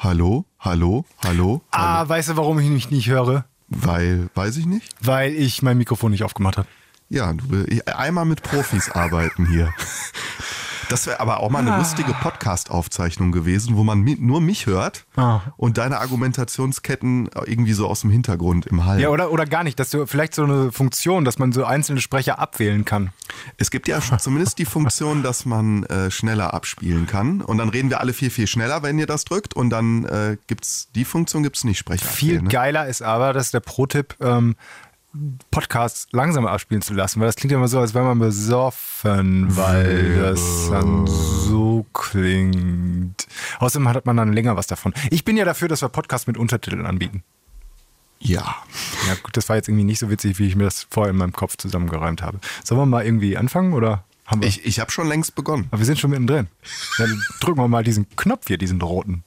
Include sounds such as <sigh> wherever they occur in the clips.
Hallo? Hallo? Hallo? Ah, weißt du, warum ich mich nicht höre? Weil, weiß ich nicht. Weil ich mein Mikrofon nicht aufgemacht habe. Ja, du einmal mit Profis <laughs> arbeiten hier. <laughs> Das wäre aber auch mal eine lustige Podcast-Aufzeichnung gewesen, wo man nur mich hört Ah. und deine Argumentationsketten irgendwie so aus dem Hintergrund im Hall. Ja, oder, oder gar nicht, dass du vielleicht so eine Funktion, dass man so einzelne Sprecher abwählen kann. Es gibt ja <laughs> zumindest die Funktion, dass man äh, schneller abspielen kann. Und dann reden wir alle viel, viel schneller, wenn ihr das drückt. Und dann äh, gibt's die Funktion gibt's nicht Sprecher. Viel abwählen, ne? geiler ist aber, dass der Pro-Tipp, ähm, Podcasts langsamer abspielen zu lassen, weil das klingt ja immer so, als wäre man besoffen, weil das dann so klingt. Außerdem hat man dann länger was davon. Ich bin ja dafür, dass wir Podcasts mit Untertiteln anbieten. Ja. Ja, gut, das war jetzt irgendwie nicht so witzig, wie ich mir das vorher in meinem Kopf zusammengeräumt habe. Sollen wir mal irgendwie anfangen oder haben wir? Ich, ich habe schon längst begonnen. Aber wir sind schon mittendrin. Dann drücken wir mal diesen Knopf hier, diesen roten.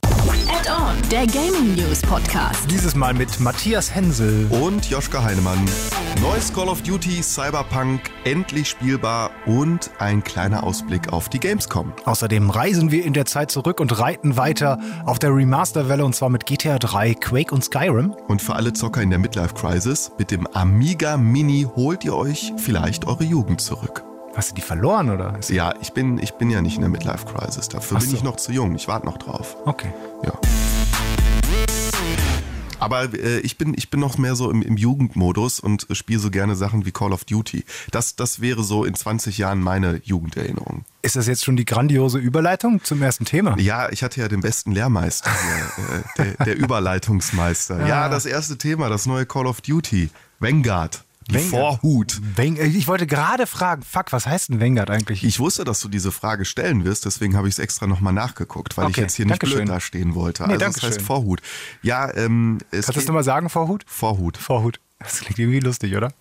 Add-on, der Gaming News Podcast. Dieses Mal mit Matthias Hensel. Und Joschka Heinemann. Neues Call of Duty, Cyberpunk, endlich spielbar und ein kleiner Ausblick auf die Gamescom. Außerdem reisen wir in der Zeit zurück und reiten weiter auf der Remasterwelle und zwar mit GTA 3, Quake und Skyrim. Und für alle Zocker in der Midlife Crisis, mit dem Amiga Mini holt ihr euch vielleicht eure Jugend zurück. Hast du die verloren oder? Ist- Ja, ich bin, ich bin ja nicht in der Midlife Crisis. Dafür Ach bin so. ich noch zu jung. Ich warte noch drauf. Okay. Ja. Aber äh, ich, bin, ich bin noch mehr so im, im Jugendmodus und spiele so gerne Sachen wie Call of Duty. Das, das wäre so in 20 Jahren meine Jugenderinnerung. Ist das jetzt schon die grandiose Überleitung zum ersten Thema? Ja, ich hatte ja den besten Lehrmeister hier, äh, der, der <laughs> Überleitungsmeister. Ja, das erste Thema, das neue Call of Duty. Vanguard. Die Vanguard. Vorhut. Weng- äh, Ich wollte gerade fragen, fuck, was heißt denn Vanguard eigentlich? Ich wusste, dass du diese Frage stellen wirst, deswegen habe ich es extra nochmal nachgeguckt, weil ich Okay, jetzt hier nicht blöd dastehen wollte. Nee, also das heißt Vorhut. Ja, ähm, es Kannst du das nochmal sagen, Vorhut? Vorhut. Vorhut. Das klingt irgendwie lustig, oder?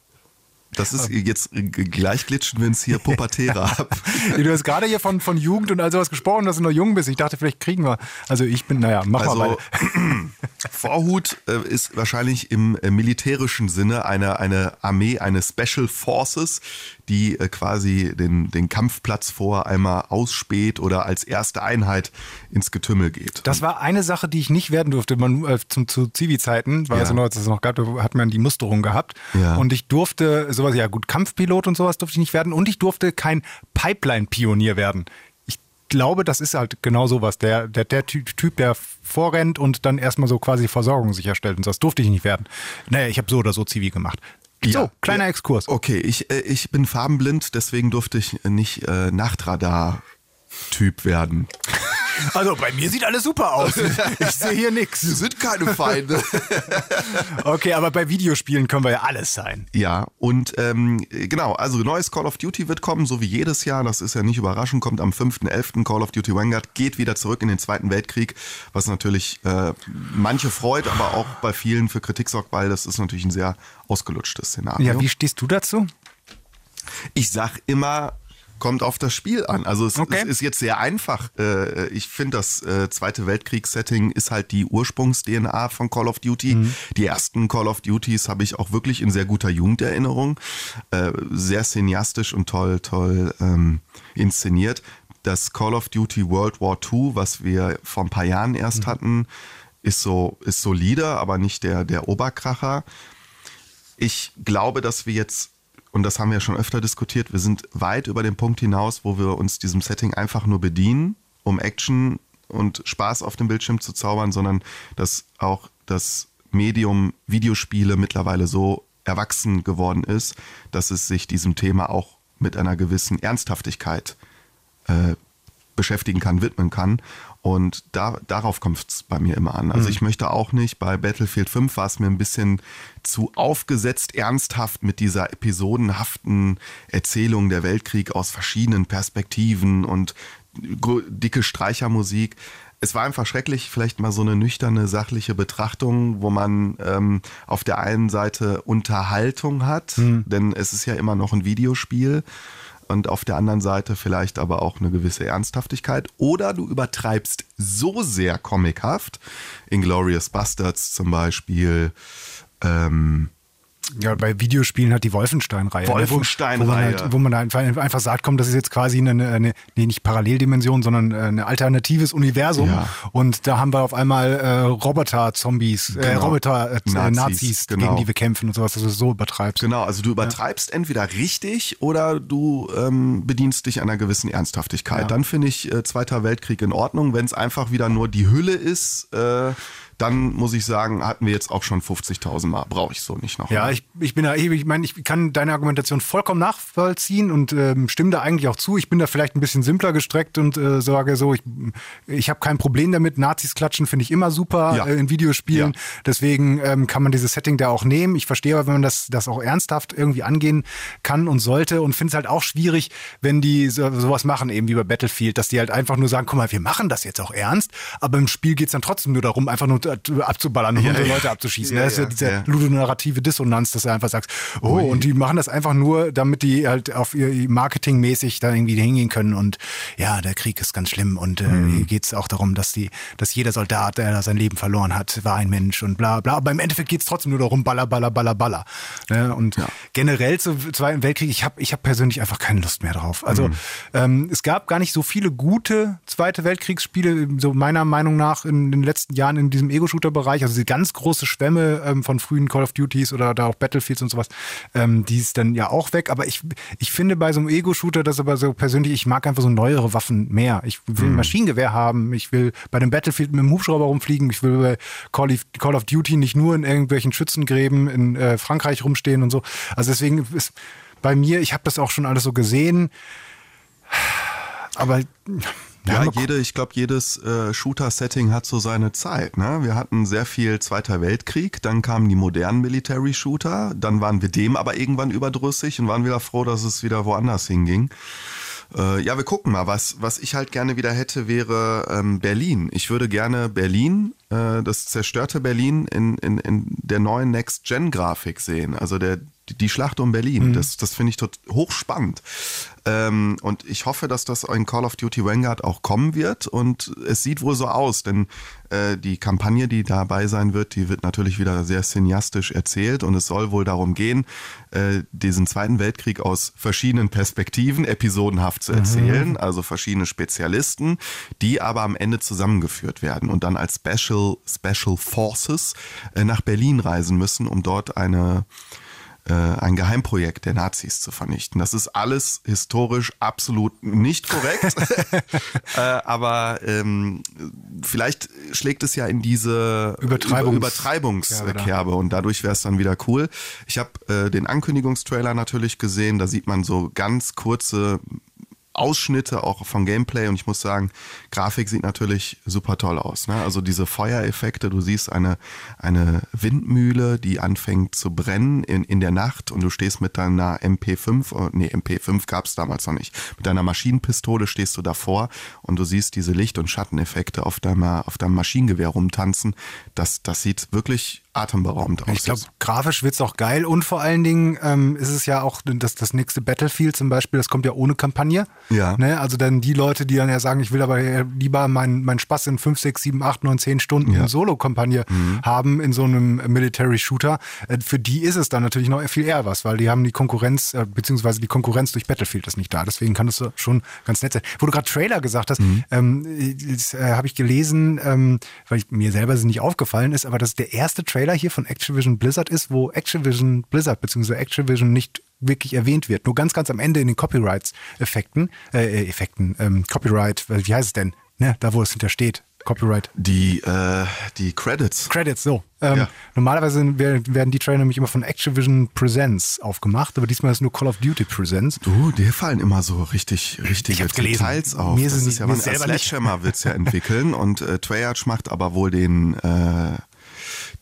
Das ist jetzt äh, gleich glitschen wir uns hier Pubertäre <laughs> ab. Du hast gerade hier von, von Jugend und all sowas gesprochen, dass du noch jung bist. Ich dachte, vielleicht kriegen wir. Also ich bin, naja, mach mal Also weiter. <clears throat> Vorhut äh, ist wahrscheinlich im äh, militärischen Sinne eine, eine Armee, eine Special Forces, die äh, quasi den, den Kampfplatz vor einmal ausspäht oder als erste Einheit ins Getümmel geht. Das war eine Sache, die ich nicht werden durfte. Man, äh, zum, zu Zivi-Zeiten, war Ja. es ja noch, als es noch gab, hat man die Musterung gehabt. Ja. Und ich durfte sowas, ja gut, Kampfpilot und sowas durfte ich nicht werden. Und ich durfte kein Pipeline-Pionier werden. Ich glaube, das ist halt genau sowas. Der, der, der Ty- Typ, der vorrennt und dann erstmal so quasi Versorgung sicherstellt und. Das durfte ich nicht werden. Naja, ich habe so oder so Zivi gemacht. Ja. So, kleiner. Exkurs. Okay, ich, äh, ich bin farbenblind, deswegen durfte ich nicht äh, Nachtradar-Typ werden. Also bei mir sieht alles super aus. <laughs> Ich sehe hier nichts. sind keine Feinde. <laughs> Okay, aber bei Videospielen können wir ja alles sein. Ja, und ähm, genau, also neues Call of Duty wird kommen, so wie jedes Jahr. Das ist ja nicht überraschend, kommt am 5.11. Call of Duty Vanguard, geht wieder zurück in den Zweiten Weltkrieg, was natürlich äh, manche freut, aber auch bei vielen für Kritik sorgt, weil das ist natürlich ein sehr ausgelutschtes Szenario. Ja, wie stehst du dazu? Ich sag immer, kommt auf das Spiel an. Also es, Okay. es ist jetzt sehr einfach. Äh, Ich finde, das äh, Zweite Weltkriegs-Setting ist halt die Ursprungs-DNA von Call of Duty. Mhm. Die ersten Call of Duties habe ich auch wirklich in sehr guter Jugenderinnerung. Äh, Sehr cineastisch und toll, toll ähm, inszeniert. Das Call of Duty World War II, was wir vor ein paar Jahren erst hatten, ist so ist solide, aber nicht der der Oberkracher. Ich glaube, dass wir jetzt, und das haben wir schon öfter diskutiert, wir sind weit über den Punkt hinaus, wo wir uns diesem Setting einfach nur bedienen, um Action und Spaß auf dem Bildschirm zu zaubern, sondern dass auch das Medium Videospiele mittlerweile so erwachsen geworden ist, dass es sich diesem Thema auch mit einer gewissen Ernsthaftigkeit äh, beschäftigen kann, widmen kann. Und da, darauf kommt es bei mir immer an. Also ich möchte auch nicht, bei Battlefield 5 war es mir ein bisschen zu aufgesetzt, ernsthaft mit dieser episodenhaften Erzählung der Weltkrieg aus verschiedenen Perspektiven und dicke Streichermusik. Es war einfach schrecklich, vielleicht mal so eine nüchterne, sachliche Betrachtung, wo man ähm, auf der einen Seite Unterhaltung hat, denn es ist ja immer noch ein Videospiel und auf der anderen Seite vielleicht aber auch eine gewisse Ernsthaftigkeit. Oder du übertreibst so sehr comichaft, Inglorious Bastards zum Beispiel, ähm, Ja, bei Videospielen hat die Wolfenstein-Reihe. ne, Wolfenstein-Reihe. Wo, wo, man halt, wo man einfach, einfach sagt, komm, das ist jetzt quasi eine, eine nee, nicht Paralleldimension, sondern äh, ein alternatives Universum. Ja. Und da haben wir auf einmal äh, Roboter-Zombies, äh, Genau. Roboter-Nazis, Nazis, Nazis genau. gegen die wir kämpfen und sowas, dass du es so übertreibst. Genau, also du übertreibst entweder richtig oder du ähm, bedienst dich einer gewissen Ernsthaftigkeit. Ja. Dann finde ich äh, Zweiter Weltkrieg in Ordnung. Wenn es einfach wieder nur die Hülle ist, äh, dann muss ich sagen, hatten wir jetzt auch schon 50.000 Mal. Brauche ich so nicht noch. Ja, ich, ich bin da, ich meine, ich kann deine Argumentation vollkommen nachvollziehen und ähm, stimme da eigentlich auch zu. Ich bin da vielleicht ein bisschen simpler gestreckt und äh, sage so, ich, ich habe kein Problem damit. Nazis klatschen finde ich immer super Ja. äh, in Videospielen. Ja. Deswegen ähm, kann man dieses Setting da auch nehmen. Ich verstehe aber, wenn man das, das auch ernsthaft irgendwie angehen kann und sollte und finde es halt auch schwierig, wenn die so, sowas machen, eben wie bei Battlefield, dass die halt einfach nur sagen, guck mal, wir machen das jetzt auch ernst, aber im Spiel geht's dann trotzdem nur darum, einfach nur abzuballern und Ja, unsere ja. Leute abzuschießen. Ja, das ist ja ja, diese ja. ludonarrative Dissonanz, dass du einfach sagst, oh, Ui. und die machen das einfach nur, damit die halt auf ihr marketingmäßig da irgendwie hingehen können und ja, der Krieg ist ganz schlimm und äh, Mhm. hier geht's auch darum, dass die, dass jeder Soldat, der da sein Leben verloren hat, war ein Mensch und bla bla. Aber im Endeffekt geht's trotzdem nur darum, baller, baller, baller, baller. Ne? Und generell zum Zweiten Weltkrieg, ich habe ich hab persönlich einfach keine Lust mehr drauf. Also Mhm. ähm, es gab gar nicht so viele gute Zweite Weltkriegsspiele, so meiner Meinung nach in den letzten Jahren in diesem Ego-Shooter-Bereich, also diese ganz große Schwämme ähm, von frühen Call of Duties oder da auch Battlefields und sowas, ähm, die ist dann ja auch weg. Aber ich, ich finde bei so einem Ego-Shooter, das aber so persönlich, ich mag einfach so neuere Waffen mehr. Ich will ein Maschinengewehr haben, ich will bei dem Battlefield mit dem Hubschrauber rumfliegen, ich will bei Call of, Call of Duty nicht nur in irgendwelchen Schützengräben in äh, Frankreich rumstehen und so. Also deswegen ist bei mir, ich habe das auch schon alles so gesehen, aber Ja, mal jede, ich glaube, jedes äh, Shooter-Setting hat so seine Zeit. Ne? Wir hatten sehr viel Zweiter Weltkrieg, dann kamen die modernen Military-Shooter, dann waren wir dem aber irgendwann überdrüssig und waren wieder froh, dass es wieder woanders hinging. Äh, ja, wir gucken mal. Was, was ich halt gerne wieder hätte, wäre ähm, Berlin. Ich würde gerne Berlin, äh, das zerstörte Berlin, in, in, in der neuen Next-Gen-Grafik sehen. Also der, die, Schlacht um Berlin. Das, das finde ich tot, hochspannend. Ähm, und ich hoffe, dass das in Call of Duty Vanguard auch kommen wird. Und es sieht wohl so aus, denn äh, die Kampagne, die dabei sein wird, die wird natürlich wieder sehr cineastisch erzählt. Und es soll wohl darum gehen, äh, diesen Zweiten Weltkrieg aus verschiedenen Perspektiven episodenhaft zu erzählen. Also verschiedene Spezialisten, die aber am Ende zusammengeführt werden und dann als Special, Special Forces äh, nach Berlin reisen müssen, um dort eine ein Geheimprojekt der Nazis zu vernichten. Das ist alles historisch absolut nicht korrekt, <laughs> <laughs> äh, aber ähm, vielleicht schlägt es ja in diese Übertreibungs- Über Übertreibungskerbe und dadurch wäre es dann wieder cool. Ich habe äh, den Ankündigungstrailer natürlich gesehen, da sieht man so ganz kurze Ausschnitte auch vom Gameplay und ich muss sagen, Grafik sieht natürlich super toll aus. Ne? Also diese Feuereffekte, du siehst eine, eine Windmühle, die anfängt zu brennen in, in der Nacht und du stehst mit deiner MP5, oh, nee, MP5 gab es damals noch nicht, mit deiner Maschinenpistole stehst du davor und du siehst diese Licht- und Schatteneffekte auf deinem, auf deinem Maschinengewehr rumtanzen. Das, das sieht wirklich atemberaubend aus. Ich glaube, grafisch wird's auch geil und vor allen Dingen ähm, ist es ja auch das, das nächste Battlefield zum Beispiel, das kommt ja ohne Kampagne. Ja. Ne? Also dann die Leute, die dann ja sagen, ich will aber lieber meinen mein Spaß in 5, 6, 7, 8, 9, 10 Stunden Ja. Mhm. Solo-Kampagne haben in so einem Military-Shooter, äh, für die ist es dann natürlich noch viel eher was, weil die haben die Konkurrenz, äh, beziehungsweise die Konkurrenz durch Battlefield ist nicht da. Deswegen kann das schon ganz nett sein. Wo du gerade Trailer gesagt hast, Mhm. ähm, äh, habe ich gelesen, ähm, weil ich, mir selber es nicht aufgefallen ist, aber das ist der erste Trailer hier von Activision Blizzard ist, wo Activision Blizzard bzw. Activision nicht wirklich erwähnt wird. Nur ganz, ganz am Ende in den Copyrights-Effekten, äh, Effekten, ähm, Copyright, äh, wie heißt es denn? Ne, da wo es hintersteht. Copyright. Die, äh, die Credits. Credits, so. Ähm, Ja. Normalerweise werden die Trailer nämlich immer von Activision Presents aufgemacht, aber diesmal ist nur Call of Duty Presents. Du, dir fallen immer so richtig, richtige gelesen. Details auf. Mir ist es nicht- ja mir selber. Sledgehammer wird's ja <laughs> entwickeln und äh, Treyarch macht aber wohl den, äh,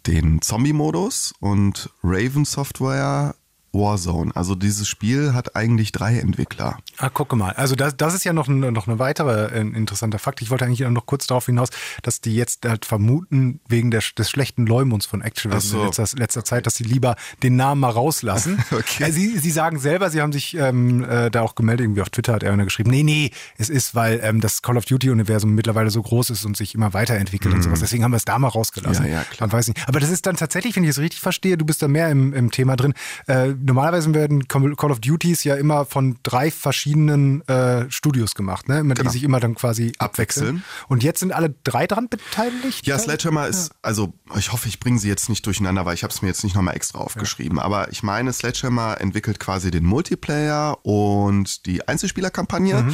den Zombie-Modus und Raven Software Warzone. Also dieses Spiel hat eigentlich drei Entwickler. Ah, gucke mal. Also das, das ist ja noch ein, noch eine weitere äh, interessanter Fakt. Ich wollte eigentlich noch kurz darauf hinaus, dass die jetzt halt vermuten, wegen der, des schlechten Leumunds von Activision so. in letzter, letzter Zeit, dass sie lieber den Namen mal rauslassen. <laughs> Okay. Äh, sie, sie sagen selber, sie haben sich ähm, äh, da auch gemeldet, irgendwie auf Twitter hat er geschrieben, nee, nee, es ist, weil ähm, das Call of Duty-Universum mittlerweile so groß ist und sich immer weiterentwickelt und sowas. Deswegen haben wir es da mal rausgelassen. Mhm. Ja, ja, klar. Man weiß nicht. Aber das ist dann tatsächlich, wenn ich es richtig verstehe, du bist da mehr im, im Thema drin. Äh, normalerweise werden Call of Duties ja immer von drei verschiedenen äh, Studios gemacht, ne? Immer, Genau. Die sich immer dann quasi abwechseln. Abwechseln. Und jetzt sind alle drei dran beteiligt? Ja, Sledgehammer ist, also ich hoffe, ich bringe sie jetzt nicht durcheinander, weil ich habe es mir jetzt nicht nochmal extra aufgeschrieben. Aber ich meine, Sledgehammer entwickelt quasi den Multiplayer und die Einzelspielerkampagne.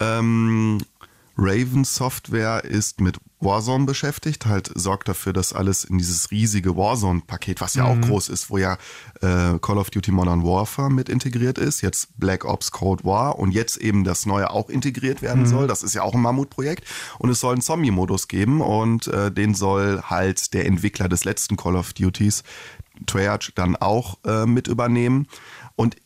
Ähm, Raven Software ist mit Warzone beschäftigt, halt sorgt dafür, dass alles in dieses riesige Warzone-Paket, was ja auch groß ist, wo ja äh, Call of Duty Modern Warfare mit integriert ist, jetzt Black Ops Cold War und jetzt eben das neue auch integriert werden soll. Das ist ja auch ein Mammutprojekt und es soll einen Zombie-Modus geben und äh, den soll halt der Entwickler des letzten Call of Duties, Treyarch, dann auch äh, mit übernehmen. Und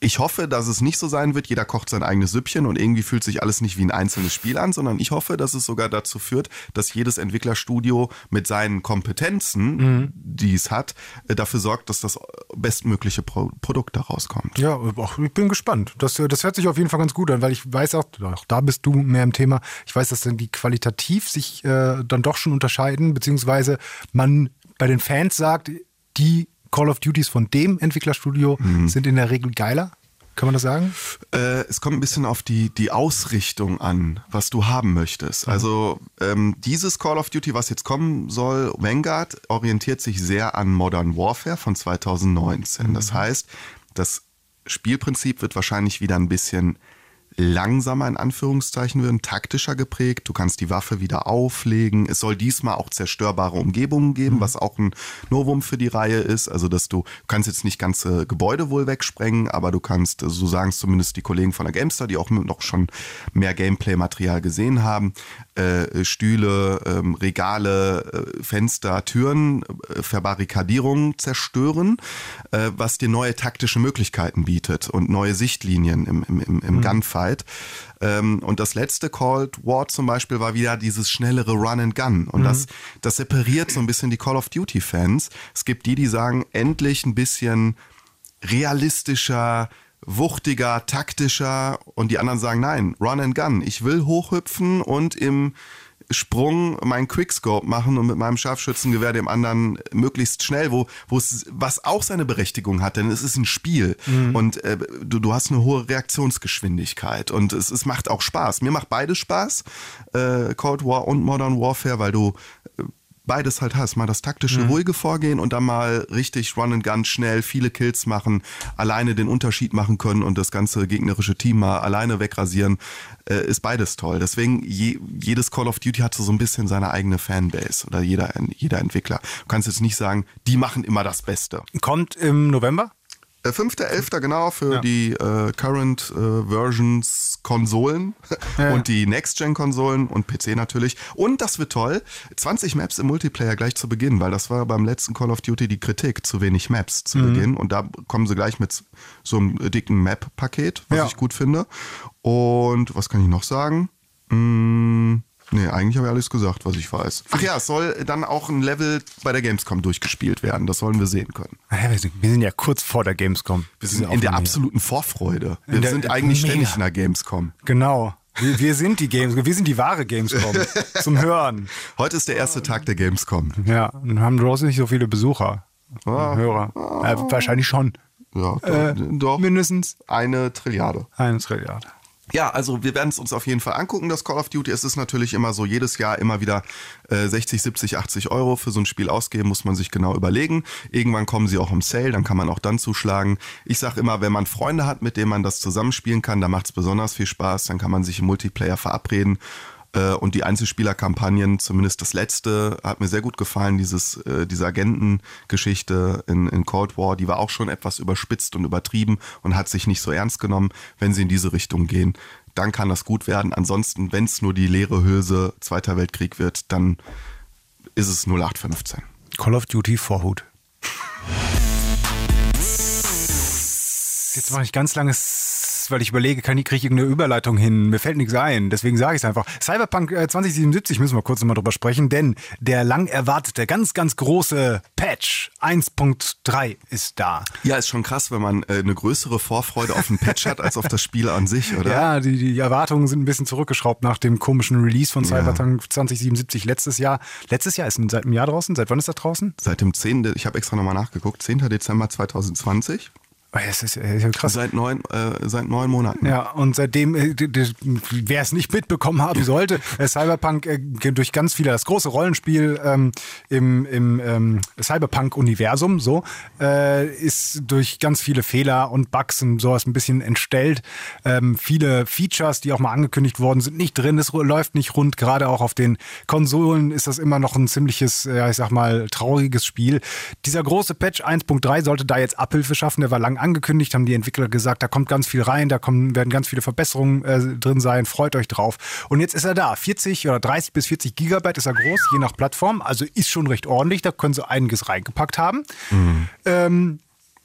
ich, hoffe, dass es nicht so sein wird, jeder kocht sein eigenes Süppchen und irgendwie fühlt sich alles nicht wie ein einzelnes Spiel an, sondern ich hoffe, dass es sogar dazu führt, dass jedes Entwicklerstudio mit seinen Kompetenzen, die es hat, äh, dafür sorgt, dass das bestmögliche Pro Produkt daraus kommt. Ja, ich bin gespannt. Das, das hört sich auf jeden Fall ganz gut an, weil ich weiß auch, auch da bist du mehr im Thema, ich weiß, dass dann die qualitativ sich äh, dann doch schon unterscheiden, beziehungsweise man bei den Fans sagt, die Call of Duties von dem Entwicklerstudio sind in der Regel geiler. Kann man das sagen? Äh, es kommt ein bisschen auf die, die Ausrichtung an, was du haben möchtest. Also ähm, dieses Call of Duty, was jetzt kommen soll, Vanguard, orientiert sich sehr an Modern Warfare von 2019. Das heißt, das Spielprinzip wird wahrscheinlich wieder ein bisschen langsamer in Anführungszeichen werden, taktischer geprägt. Du kannst die Waffe wieder auflegen. Es soll diesmal auch zerstörbare Umgebungen geben, was auch ein Novum für die Reihe ist. Also, dass du, du kannst jetzt nicht ganze Gebäude wohl wegsprengen, aber du kannst, so sagen es zumindest die Kollegen von der Gamestar, die auch noch schon mehr Gameplay-Material gesehen haben, äh, Stühle, ähm, Regale, äh, Fenster, Türen, äh, Verbarrikadierungen zerstören, äh, was dir neue taktische Möglichkeiten bietet und neue Sichtlinien im, im, im, im Gunfight. Ähm, und das letzte Cold War zum Beispiel war wieder dieses schnellere Run and Gun. Und das, das separiert so ein bisschen die Call of Duty Fans. Es gibt die, die sagen, endlich ein bisschen realistischer, wuchtiger, taktischer und die anderen sagen, nein, Run and Gun. Ich will hochhüpfen und im Sprung meinen Quickscope machen und mit meinem Scharfschützengewehr dem anderen möglichst schnell, wo, wo es, was auch seine Berechtigung hat, denn es ist ein Spiel und äh, du, du hast eine hohe Reaktionsgeschwindigkeit und es, es macht auch Spaß. Mir macht beides Spaß, äh, Cold War und Modern Warfare, weil du äh, beides halt hast. Mal das taktische, ruhige Vorgehen und dann mal richtig Run and Gun schnell viele Kills machen, alleine den Unterschied machen können und das ganze gegnerische Team mal alleine wegrasieren, äh, ist beides toll. Deswegen je, jedes Call of Duty hat so ein bisschen seine eigene Fanbase oder jeder, jeder Entwickler. Du kannst jetzt nicht sagen, die machen immer das Beste. Kommt im November? Äh, 5.11. genau für die äh, Current äh, Versions Konsolen und die Next-Gen-Konsolen und PC natürlich. Und das wird toll, 20 Maps im Multiplayer gleich zu Beginn, weil das war beim letzten Call of Duty die Kritik, zu wenig Maps zu Beginn. Und da kommen sie gleich mit so einem dicken Map-Paket, was Ja. ich gut finde. Und was kann ich noch sagen? Mm, Nee, eigentlich habe ich alles gesagt, was ich weiß. Ach ja, es soll dann auch ein Level bei der Gamescom durchgespielt werden. Das sollen wir sehen können. Wir, sind, wir sind ja kurz vor der Gamescom. Wir sind in der absoluten Vorfreude. Wir der- sind eigentlich mega. ständig in der Gamescom. Genau. Wir, wir sind die Games, wir sind die wahre Gamescom. <laughs> zum Hören. Heute ist der erste Tag der Gamescom. Ja, und haben draußen nicht so viele Besucher. Hörer. Äh, wahrscheinlich schon. Ja, Äh, doch. Mindestens Eine Trilliarde. eine Trilliarde. Ja, also wir werden es uns auf jeden Fall angucken, das Call of Duty. Es ist natürlich immer so, jedes Jahr immer wieder äh, 60, 70, 80 Euro für so ein Spiel ausgeben, muss man sich genau überlegen. Irgendwann kommen sie auch im Sale, dann kann man auch dann zuschlagen. Ich sag immer, wenn man Freunde hat, mit denen man das zusammenspielen kann, da macht es besonders viel Spaß, dann kann man sich im Multiplayer verabreden. Äh, Und die Einzelspielerkampagnen, zumindest das letzte, hat mir sehr gut gefallen, dieses, äh, diese Agentengeschichte in, in Cold War, die war auch schon etwas überspitzt und übertrieben und hat sich nicht so ernst genommen. Wenn sie in diese Richtung gehen, dann kann das gut werden. Ansonsten, wenn es nur die leere Hülse Zweiter Weltkrieg wird, dann ist es 0815. Call of Duty Vorhut. Jetzt mache ich ganz langes, weil ich überlege, kann ich kriege ich irgendeine Überleitung hin? Mir fällt nichts ein, deswegen sage ich es einfach. Cyberpunk äh, 2077 müssen wir kurz nochmal drüber sprechen, denn der lang erwartete, ganz, ganz große Patch 1.3 ist da. Ja, ist schon krass, wenn man äh, eine größere Vorfreude auf ein Patch hat als auf das Spiel an sich, oder? Ja, die, die Erwartungen sind ein bisschen zurückgeschraubt nach dem komischen Release von Cyberpunk 2077 letztes Jahr. Letztes Jahr ist seit einem Jahr draußen. Seit wann ist das draußen? Seit dem 10. Ich habe extra nochmal nachgeguckt. 10. Dezember 2020. Oh, das ist, das ist ja krass. Seit neun, äh, seit neun Monaten. Ja, und seitdem, äh, wer es nicht mitbekommen haben sollte, äh, Cyberpunk äh, durch ganz viele, das große Rollenspiel ähm, im, im ähm, Cyberpunk-Universum so, äh, ist durch ganz viele Fehler und Bugs und sowas ein bisschen entstellt. Ähm, viele Features, die auch mal angekündigt worden sind, nicht drin. Es läuft nicht rund. Gerade auch auf den Konsolen ist das immer noch ein ziemliches, äh, ich sag mal, trauriges Spiel. Dieser große Patch 1.3 sollte da jetzt Abhilfe schaffen. Der war lang angekündigt, haben die Entwickler gesagt, da kommt ganz viel rein, da kommen, werden ganz viele Verbesserungen äh, drin sein. Freut euch drauf. Und jetzt ist er da. 40 oder 30 bis 40 Gigabyte ist er groß, je nach Plattform. Also ist schon recht ordentlich. Da können sie einiges reingepackt haben. Ähm,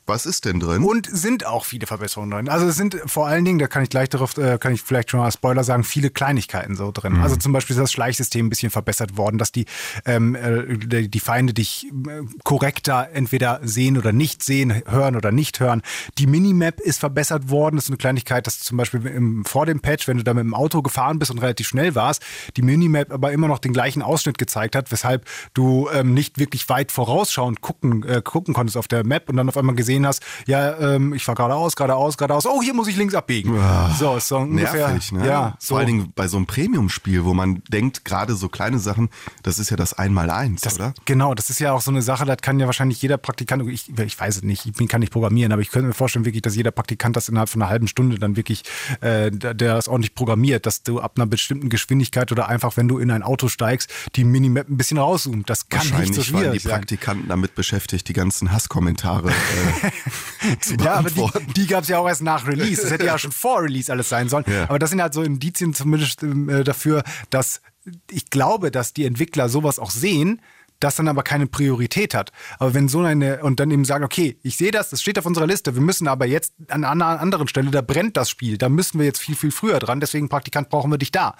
Was ist denn drin? und sind auch viele Verbesserungen drin. Also es sind vor allen Dingen, da kann ich gleich darauf, äh, kann ich vielleicht schon mal Spoiler sagen, viele Kleinigkeiten so drin. Also zum Beispiel ist das Schleichsystem ein bisschen verbessert worden, dass die, ähm, äh, die die Feinde dich äh, korrekter entweder sehen oder nicht sehen, hören oder nicht hören. Die Minimap ist verbessert worden. Das ist eine Kleinigkeit, dass zum Beispiel im, vor dem Patch, wenn du da mit dem Auto gefahren bist und relativ schnell warst, die Minimap aber immer noch den gleichen Ausschnitt gezeigt hat, weshalb du ähm, nicht wirklich weit vorausschauend gucken, äh, gucken konntest auf der Map und dann auf einmal gesehen hast, ja, ähm, ich fahr geradeaus, geradeaus, geradeaus, oh, hier muss ich links abbiegen. so, ist so ungefähr. Nervig, ne? Ja, so. Vor allen Dingen bei so einem Premium-Spiel, wo man denkt, gerade so kleine Sachen, das ist ja das Einmaleins, Das, oder? Genau, das ist ja auch so eine Sache, das kann ja wahrscheinlich jeder Praktikant, ich, ich weiß es nicht, ich bin, kann nicht programmieren, aber ich könnte mir vorstellen, wirklich, dass jeder Praktikant das innerhalb von einer halben Stunde dann wirklich, äh, der, das ordentlich programmiert, dass du ab einer bestimmten Geschwindigkeit oder einfach, wenn du in ein Auto steigst, die Minimap ein bisschen rauszoomt. Das kann nicht Wahrscheinlich so waren die schwierig sein. Praktikanten damit beschäftigt, die ganzen Hasskommentare äh, <laughs> Ja, aber die, die gab es ja auch erst nach Release. Das hätte ja <laughs> schon vor Release alles sein sollen. Ja. Aber das sind halt so Indizien zumindest ähm, äh, dafür, dass ich glaube, dass die Entwickler sowas auch sehen, das dann aber keine Priorität hat. Aber wenn so eine, und dann eben sagen, okay, ich sehe das, das steht auf unserer Liste, wir müssen aber jetzt an einer anderen Stelle, da brennt das Spiel, da müssen wir jetzt viel, viel früher dran, deswegen Praktikant brauchen wir dich da.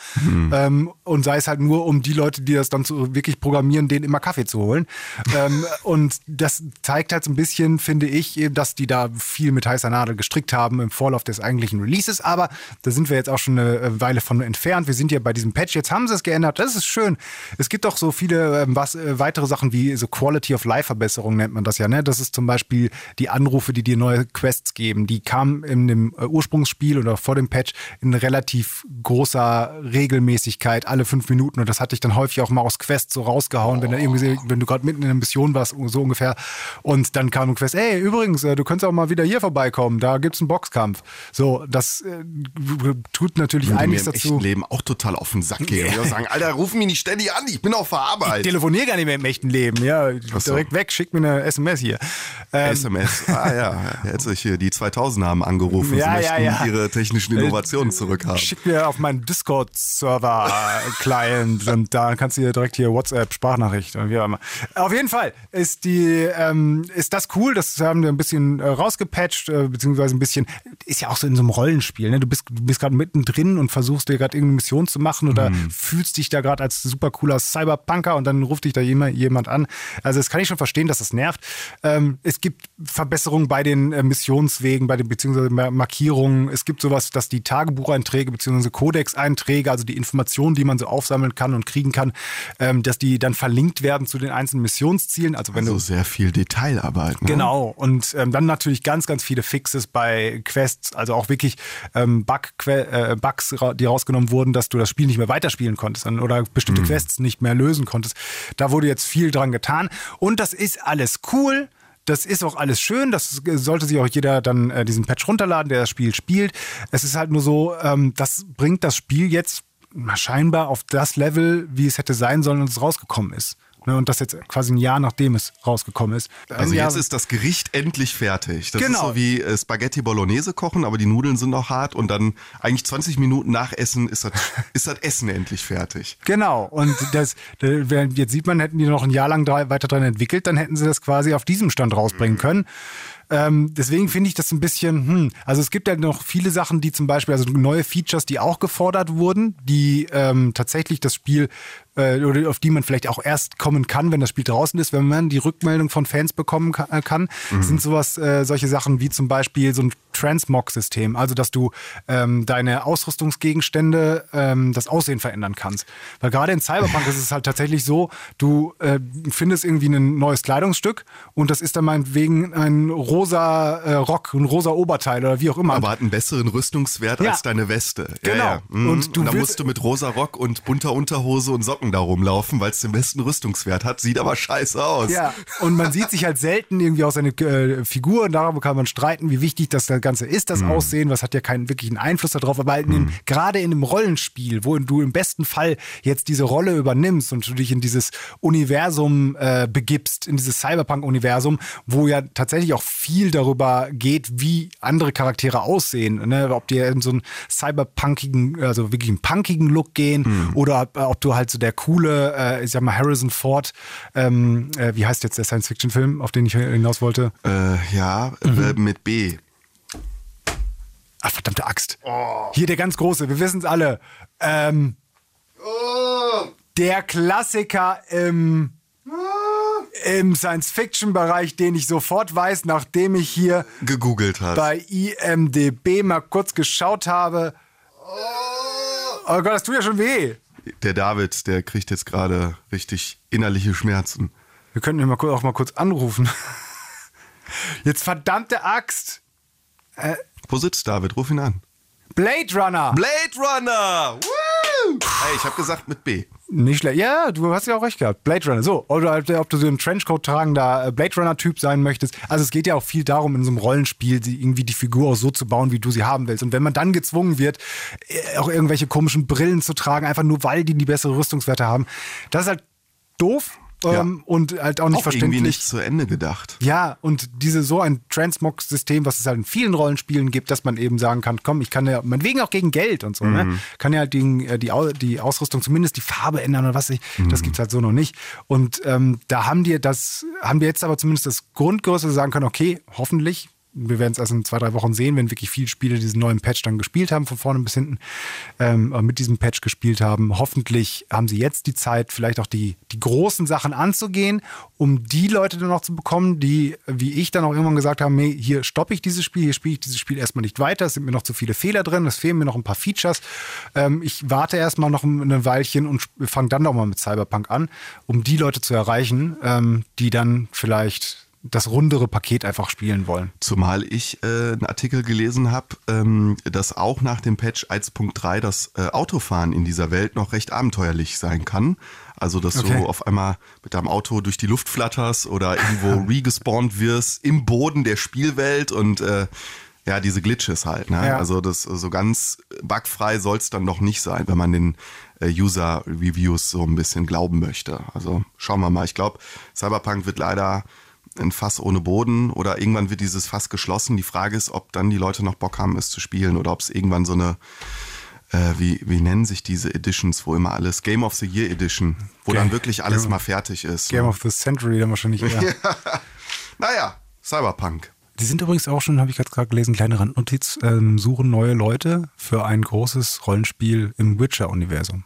Ähm, und sei es halt nur, um die Leute, die das dann so wirklich programmieren, denen immer Kaffee zu holen. ähm, <laughs> und das zeigt halt so ein bisschen, finde ich, eben, dass die da viel mit heißer Nadel gestrickt haben im Vorlauf des eigentlichen Releases. Aber da sind wir jetzt auch schon eine äh, Weile von entfernt. Wir sind ja bei diesem Patch. Jetzt haben sie es geändert. Das ist schön. Es gibt auch so viele ähm, was, äh, weitere Sachen wie so Quality of Life Verbesserungen nennt man das ja. Ne? Das ist zum Beispiel die Anrufe, die dir neue Quests geben. Die kamen in dem äh, Ursprungsspiel oder vor dem Patch in relativ großer Regelmäßigkeit alle fünf Minuten. Und das hatte ich dann häufig auch mal aus Quests so rausgehauen, wenn, da irgendwie, wenn du gerade mitten in einer Mission warst, so ungefähr. Und dann kam ein Quest, ey, übrigens, äh, du könntest auch mal wieder hier vorbeikommen, da gibt's einen Boxkampf. So, das äh, tut natürlich Würde mir einiges im echten dazu. Leben auch total auf den Sack gehen. Ich würde sagen, Alter, ruf mich nicht ständig an, ich bin auf der Ich Arbeit. telefoniere gar nicht mehr im echten Leben, ja. so. Direkt weg, schick mir eine SMS hier. Ähm, SMS. Ah ja, jetzt hier die 2000 haben angerufen, Ja, sie ja, möchten ja. ihre technischen Innovationen zurückhaben. Schick mir auf meinen Discord-Server-Client und da kannst du dir direkt hier WhatsApp-Sprachnachricht und wie auch immer. Auf jeden Fall ist die, ähm, ist das cool, das haben wir ein bisschen äh, rausgepatcht, äh, beziehungsweise ein bisschen, ist ja auch so in so einem Rollenspiel, ne? Du bist, du bist gerade mittendrin und versuchst dir gerade irgendeine Mission zu machen oder Mhm. fühlst dich da gerade als super cooler Cyberpunker und dann ruft dich da jemand, jemand an. Also das kann ich schon verstehen, dass das nervt. Ähm, es gibt Verbesserungen bei den äh, Missionswegen, bei den beziehungsweise Mar- Markierungen. Es gibt sowas, dass die Tagebucheinträge beziehungsweise Codex-Einträge, also die Informationen, die man so aufsammeln kann und kriegen kann, ähm, dass die dann verlinkt werden zu den einzelnen Missionszielen. Also wenn Also du sehr viel Detailarbeit. Ne? Genau, und ähm, dann natürlich ganz, ganz viele Fixes bei Quests, also auch wirklich ähm, Bug, äh, Bugs, die rausgenommen wurden, dass du das Spiel nicht mehr weiterspielen konntest oder bestimmte Quests nicht mehr lösen konntest. Da wurde jetzt viel dran getan und das ist alles cool. Das ist auch alles schön, das sollte sich auch jeder dann äh, diesen Patch runterladen, der das Spiel spielt. Es ist halt nur so, ähm, das bringt das Spiel jetzt scheinbar auf das Level, wie es hätte sein sollen, als es rausgekommen ist. Ne, und das jetzt quasi ein Jahr nachdem es rausgekommen ist. Ein Also Jahr- jetzt ist das Gericht endlich fertig. Das Genau. ist so wie äh, Spaghetti Bolognese kochen, aber die Nudeln sind noch hart und dann eigentlich 20 Minuten nach Essen ist das, <laughs> ist das Essen endlich fertig. Genau, und das, jetzt sieht man, hätten die noch ein Jahr lang weiter dran entwickelt, dann hätten sie das quasi auf diesem Stand rausbringen können. Ähm, deswegen finde ich das ein bisschen, hm, also es gibt ja noch viele Sachen, die zum Beispiel, also neue Features, die auch gefordert wurden, die ähm, tatsächlich das Spiel, äh, oder auf die man vielleicht auch erst kommen kann, wenn das Spiel draußen ist, wenn man die Rückmeldung von Fans bekommen äh, kann, sind sowas, äh, solche Sachen wie zum Beispiel so ein Transmog-System, also dass du ähm, deine Ausrüstungsgegenstände ähm, das Aussehen verändern kannst. Weil gerade in Cyberpunk ist es halt tatsächlich so, du äh, findest irgendwie ein neues Kleidungsstück und das ist dann meinetwegen ein rosa äh, Rock, ein rosa Oberteil oder wie auch immer. Aber hat einen besseren Rüstungswert Ja. als deine Weste. Genau. Ja, ja. Mhm. Und Und, du dann willst- musst du mit rosa Rock und bunter Unterhose und Socken da rumlaufen, weil es den besten Rüstungswert hat. Sieht aber scheiße aus. Ja, und man sieht sich halt selten irgendwie aus seiner äh, Figur und darüber kann man streiten, wie wichtig das Ganze ist, das Mhm. Aussehen, was hat ja keinen wirklichen Einfluss darauf, aber halt in dem, gerade in einem Rollenspiel, wo du im besten Fall jetzt diese Rolle übernimmst und du dich in dieses Universum äh, begibst, in dieses Cyberpunk-Universum, wo ja tatsächlich auch viel darüber geht, wie andere Charaktere aussehen, ne? ob die in so einen cyberpunkigen, also wirklich einen punkigen Look gehen Mhm. oder ob, ob du halt so der coole, äh, ich sag mal Harrison Ford, ähm, äh, wie heißt jetzt der Science-Fiction-Film, auf den ich hinaus wollte? Äh, ja Mhm. äh, mit B. Ach, verdammte Axt. Hier der ganz große, wir wissen es alle. Ähm, Der Klassiker im, im Science-Fiction-Bereich, den ich sofort weiß, nachdem ich hier Gegoogelt hat. bei IMDB mal kurz geschaut habe. Oh Gott, das tut ja schon weh. Der David, der kriegt jetzt gerade richtig innerliche Schmerzen. Wir könnten ihn mal, auch mal kurz anrufen. <laughs> Jetzt verdammte Axt. Wo sitzt David? Ruf ihn an. Blade Runner. Blade Runner! Woo! Hey, ich habe gesagt mit B. Nicht schlecht. Ja, du hast ja auch recht gehabt. Blade Runner. So, oder ob du so ein Trenchcoat tragender äh, Blade Runner-Typ sein möchtest. Also es geht ja auch viel darum, in so einem Rollenspiel irgendwie die Figur auch so zu bauen, wie du sie haben willst. Und wenn man dann gezwungen wird, äh, auch irgendwelche komischen Brillen zu tragen, einfach nur weil die die bessere Rüstungswerte haben, das ist halt doof ähm, und halt auch nicht Auch irgendwie verständlich. nicht zu Ende gedacht. Ja, und diese so ein Transmog-System, was es halt in vielen Rollenspielen gibt, dass man eben sagen kann, komm, ich kann ja, meinetwegen auch gegen Geld und so, ne? Kann ja halt die, äh, die, Au- die Ausrüstung, zumindest die Farbe ändern oder was ich, das gibt's halt so noch nicht. Und ähm, da haben die das, haben wir jetzt aber zumindest das Grundgerüst, dass wir sagen können, okay, hoffentlich, wir werden es erst in zwei, drei Wochen sehen, wenn wirklich viele Spiele diesen neuen Patch dann gespielt haben, von vorne bis hinten, ähm, äh, mit diesem Patch gespielt haben. Hoffentlich haben sie jetzt die Zeit, vielleicht auch die, die großen Sachen anzugehen, um die Leute dann noch zu bekommen, die, wie ich dann auch irgendwann gesagt habe, hier stoppe ich dieses Spiel, hier spiele ich dieses Spiel erstmal nicht weiter, es sind mir noch zu viele Fehler drin, es fehlen mir noch ein paar Features. Ähm, ich warte erstmal noch ein Weilchen und fange dann doch mal mit Cyberpunk an, um die Leute zu erreichen, ähm, die dann vielleicht das rundere Paket einfach spielen wollen. Zumal ich äh, einen Artikel gelesen habe, ähm, dass auch nach dem Patch 1.3 das äh, Autofahren in dieser Welt noch recht abenteuerlich sein kann. Also, dass Okay. du auf einmal mit deinem Auto durch die Luft flatterst oder irgendwo <laughs> regespawnt wirst im Boden der Spielwelt und äh, ja, diese Glitches halt. Ne? Ja. Also, das so ganz bugfrei soll es dann noch nicht sein, wenn man den äh, User-Reviews so ein bisschen glauben möchte. Also, schauen wir mal. Ich glaube, Cyberpunk wird leider ein Fass ohne Boden oder irgendwann wird dieses Fass geschlossen. Die Frage ist, ob dann die Leute noch Bock haben, es zu spielen oder ob es irgendwann so eine, äh, wie, wie nennen sich diese Editions, wo immer alles, Game of the Year Edition, wo Game- dann wirklich alles Game- mal fertig ist. Game of the Century dann wahrscheinlich eher. <laughs> naja, Cyberpunk. Die sind übrigens auch schon, habe ich gerade gelesen, kleine Randnotiz, ähm, suchen neue Leute für ein großes Rollenspiel im Witcher-Universum.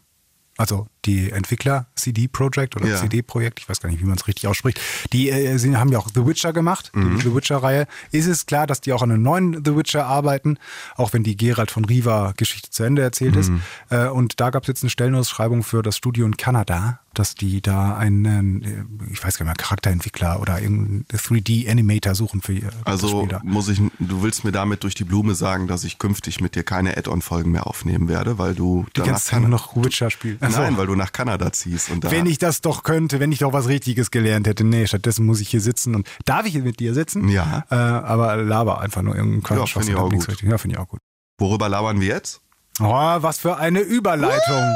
Also die Entwickler, CD Projekt oder Ja. CD Projekt, ich weiß gar nicht, wie man es richtig ausspricht, die äh, sie haben ja auch The Witcher gemacht, Mhm. die The Witcher-Reihe. Ist es klar, dass die auch an einem neuen The Witcher arbeiten, auch wenn die Geralt von Riva Geschichte zu Ende erzählt Mhm. ist. Äh, und da gab es jetzt eine Stellenausschreibung für das Studio in Kanada, dass die da einen, äh, ich weiß gar nicht mehr, Charakterentwickler oder irgendeinen 3D-Animator suchen für ihr das Also muss ich, du willst mir damit durch die Blume sagen, dass ich künftig mit dir keine Add-on-Folgen mehr aufnehmen werde, weil du Die ganze Zeit nur noch Witcher so. Nein, weil du nach Kanada ziehst und da. Wenn ich das doch könnte, wenn ich doch was Richtiges gelernt hätte. Nee, stattdessen muss ich hier sitzen und darf ich hier mit dir sitzen? Ja. Äh, aber laber einfach nur irgendeinen Quatsch. Ja, find was ich auch gut. Ja, finde ich auch gut. Worüber labern wir jetzt? Oh, was für eine Überleitung.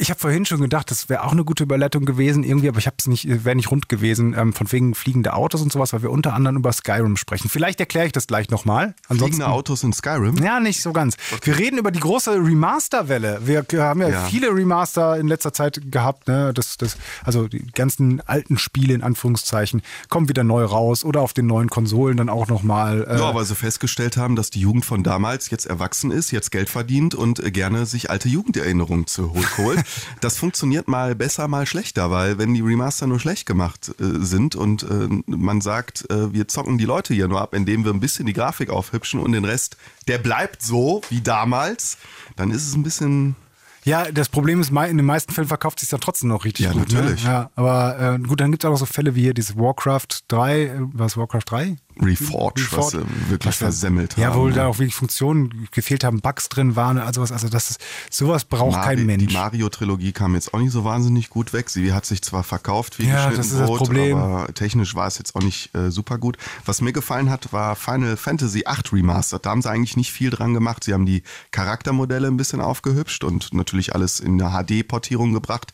Ich habe vorhin schon gedacht, das wäre auch eine gute Überleitung gewesen irgendwie, aber ich habe es nicht, wäre nicht rund gewesen, ähm, von wegen fliegende Autos und sowas, weil wir unter anderem über Skyrim sprechen. Vielleicht erkläre ich das gleich nochmal. Fliegende Autos in Skyrim? Ja, nicht so ganz. Wir reden über die große Remaster-Welle. Wir haben ja, Ja. viele Remaster in letzter Zeit gehabt. Ne? Das, das, also die ganzen alten Spiele in Anführungszeichen kommen wieder neu raus oder auf den neuen Konsolen dann auch nochmal. Äh, Ja, weil sie festgestellt haben, dass die Jugend von damals jetzt erwachsen ist, jetzt Geld verdient und äh, gerne sich alte Jugenderinnerungen zu hol- holt. Das funktioniert mal besser, mal schlechter, weil wenn die Remaster nur schlecht gemacht äh, sind und äh, man sagt, äh, wir zocken die Leute hier nur ab, indem wir ein bisschen die Grafik aufhübschen und den Rest, der bleibt so wie damals, dann ist es ein bisschen Ja, das Problem ist, in den meisten Fällen verkauft sich dann trotzdem noch richtig Ja, gut. natürlich. Ne? Ja, aber äh, gut, dann gibt es auch noch so Fälle wie hier dieses Warcraft 3, äh, was Warcraft 3? Reforged, was sie wirklich Was versemmelt Ja, haben. wo ne? da auch wirklich Funktionen gefehlt haben, Bugs drin waren, also was, also das ist, sowas braucht Mari- kein Mensch. Die Mario-Trilogie kam jetzt auch nicht so wahnsinnig gut weg. Sie hat sich zwar verkauft wie Ja, geschnitten das ist das Brot, Problem. aber technisch war es jetzt auch nicht äh, super gut. Was mir gefallen hat, war Final Fantasy VIII Remastered. Da haben sie eigentlich nicht viel dran gemacht. Sie haben die Charaktermodelle ein bisschen aufgehübscht und natürlich alles in eine HD-Portierung gebracht.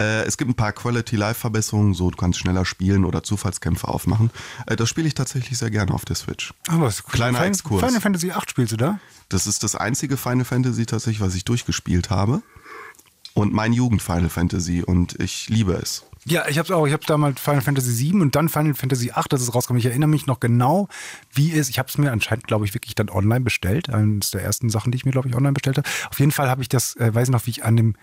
Äh, es gibt ein paar Quality-Life-Verbesserungen, so du kannst schneller spielen oder Zufallskämpfe aufmachen. Äh, das spiele ich tatsächlich sehr gerne auf der Switch. Aber es- Kleiner Final, Exkurs. Final Fantasy 8 spielst du da? Das ist das einzige Final Fantasy tatsächlich, was ich durchgespielt habe. Und mein Jugend-Final Fantasy und ich liebe es. Ja, ich hab's auch. Ich habe damals Final Fantasy 7 und dann Final Fantasy 8, das ist rausgekommen. Ich erinnere mich noch genau, wie es. Ich habe es mir anscheinend, glaube ich, wirklich dann online bestellt. Eines der ersten Sachen, die ich mir, glaube ich, online bestellt habe. Auf jeden Fall habe ich das, äh, weiß ich noch, wie ich an dem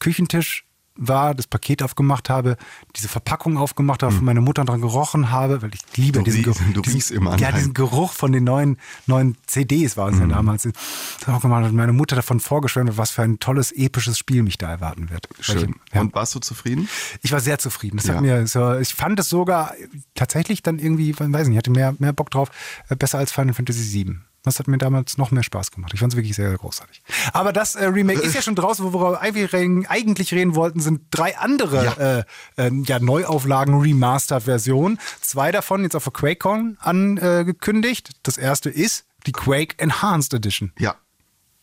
Küchentisch war, das Paket aufgemacht habe, diese Verpackung aufgemacht habe, von meiner Mutter dran gerochen habe, weil ich liebe Du diesen riech- Geruch. du diesen, riechst immer an Ja, diesen Geruch von den neuen, neuen CDs war es ja damals. Das auch gemacht und meine Mutter davon vorgeschwärmt, was für ein tolles, episches Spiel mich da erwarten wird. Schön. Ich, ja. Und warst du zufrieden? Ich war sehr zufrieden. Das Ja. hat mir so, ich fand es sogar tatsächlich dann irgendwie, ich weiß nicht, ich hatte mehr, mehr Bock drauf, äh, besser als Final Fantasy VII. Das hat mir damals noch mehr Spaß gemacht. Ich fand es wirklich sehr, sehr großartig. Aber das äh, Remake ist ja schon draußen, worüber wir eigentlich reden- wollten, sind drei andere äh, äh, ja, Neuauflagen, Remastered-Versionen. Zwei davon jetzt auf der QuakeCon angekündigt. Das erste ist die Quake Enhanced Edition. Ja.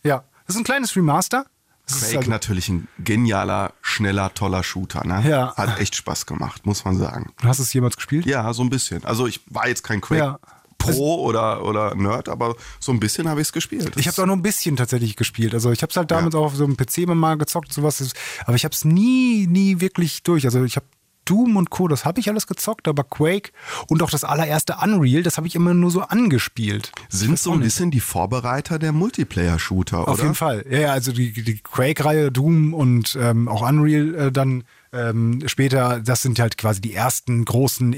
Ja, das ist ein kleines Remaster. Das ist Quake also- natürlich ein genialer, schneller, toller Shooter. Ne? Ja. Hat echt Spaß gemacht, muss man sagen. Hast du es jemals gespielt? Ja, so ein bisschen. Also ich war jetzt kein Quake Ja. Pro oder, oder Nerd, aber so ein bisschen habe ich es gespielt. Ich habe es auch nur ein bisschen tatsächlich gespielt. Also ich habe es halt damals auch auf so einem PC mal gezockt und sowas. Aber ich habe es nie, nie wirklich durch. Also ich habe Doom und Co., das habe ich alles gezockt, aber Quake und auch das allererste Unreal, das habe ich immer nur so angespielt. Sind so ein bisschen die Vorbereiter der Multiplayer-Shooter, oder? Auf jeden Fall. Ja, ja, also die, die Quake-Reihe, Doom und ähm, auch Unreal äh, dann ähm, später, das sind halt quasi die ersten großen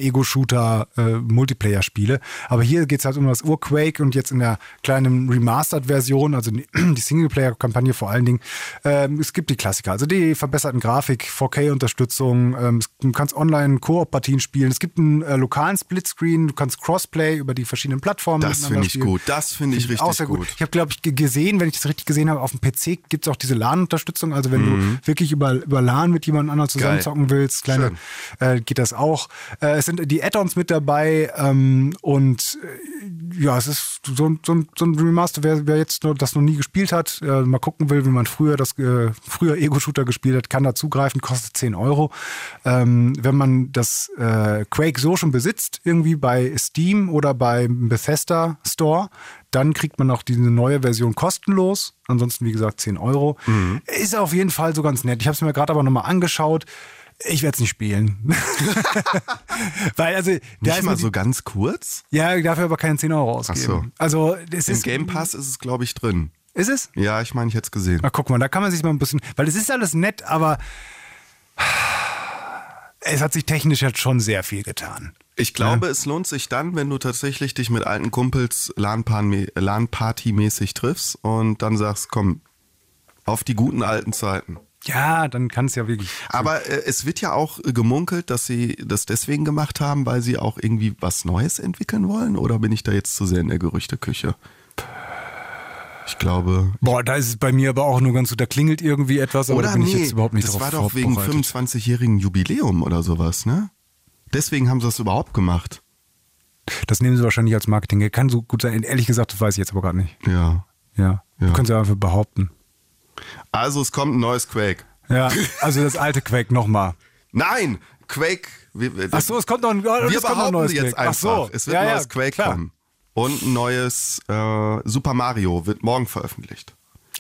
Ego-Shooter-Multiplayer-Spiele. Aber hier geht es halt um das Ur-Quake und jetzt in der kleinen Remastered-Version, also <clears throat> die Singleplayer-Kampagne vor allen Dingen. Ähm, es gibt die Klassiker, also die verbesserten Grafik, 4K-Unterstützung, ähm, du kannst online Koop-Partien spielen, es gibt einen äh, lokalen Splitscreen, du kannst Crossplay über die verschiedenen Plattformen Das finde ich spielen. gut. Das finde ich auch richtig sehr gut. Ich habe, glaube ich, ge- gesehen, wenn ich das richtig gesehen habe, auf dem PC gibt es auch diese LAN-Unterstützung. Also wenn du wirklich über, über LAN mit jemand anderem zusammen Mhm. Geil. zocken willst, kleine, äh, geht das auch. Äh, es sind die Add-ons mit dabei ähm, und äh, ja, es ist so, ein- so, so ein Remaster, wer, wer jetzt noch, das noch nie gespielt hat, äh, mal gucken will, wie man früher das äh, früher Ego-Shooter gespielt hat, kann da zugreifen, kostet 10 Euro. Ähm, wenn man das äh, Quake so schon besitzt, irgendwie bei Steam oder beim Bethesda Store, dann kriegt man auch diese neue Version kostenlos. Ansonsten, wie gesagt, 10 Euro. Mhm. Ist auf jeden Fall so ganz nett. Ich habe es mir gerade aber nochmal angeschaut. Ich werde es nicht spielen. <laughs> Weil, also, da Nicht ist mal so ganz kurz. ja, darf aber keine 10 Euro ausgeben. Ach so. Also, es Im ist. Game Pass ist es, glaube ich, drin. Ist es? Ja, ich meine, ich hätte es gesehen. Na, guck mal, da kann man sich mal ein bisschen. Weil es ist alles nett, aber. Es hat sich technisch jetzt schon sehr viel getan. Ich glaube, es lohnt sich dann, wenn du tatsächlich dich mit alten Kumpels LAN-Party-mäßig triffst und dann sagst, komm, auf die guten alten Zeiten. Ja, dann kann es ja wirklich. Aber äh, es wird ja auch gemunkelt, dass sie das deswegen gemacht haben, weil sie auch irgendwie was Neues entwickeln wollen? Oder bin ich da jetzt zu sehr in der Gerüchteküche? Ich glaube. Boah, da ist es bei mir aber auch nur ganz so, da klingelt irgendwie etwas, aber Oder da bin nee, ich jetzt überhaupt nicht das drauf war doch wegen vorbereitet. 25-jährigen Jubiläum oder sowas, ne? Deswegen haben sie das überhaupt gemacht. Das nehmen sie wahrscheinlich als Marketing. Kann so gut sein. Ehrlich gesagt, das weiß ich jetzt aber gerade nicht. Ja. Ja. Ja. Kannst ja einfach behaupten. Also es kommt ein neues Quake. Ja, also das alte Quake nochmal. Nein, Quake. Wir, Ach so, es kommt noch ein, oh, wir noch ein behaupten neues jetzt Quake. einfach, Ach so. es wird ja, ein ja, neues Quake klar. kommen. Und ein neues äh, Super Mario wird morgen veröffentlicht.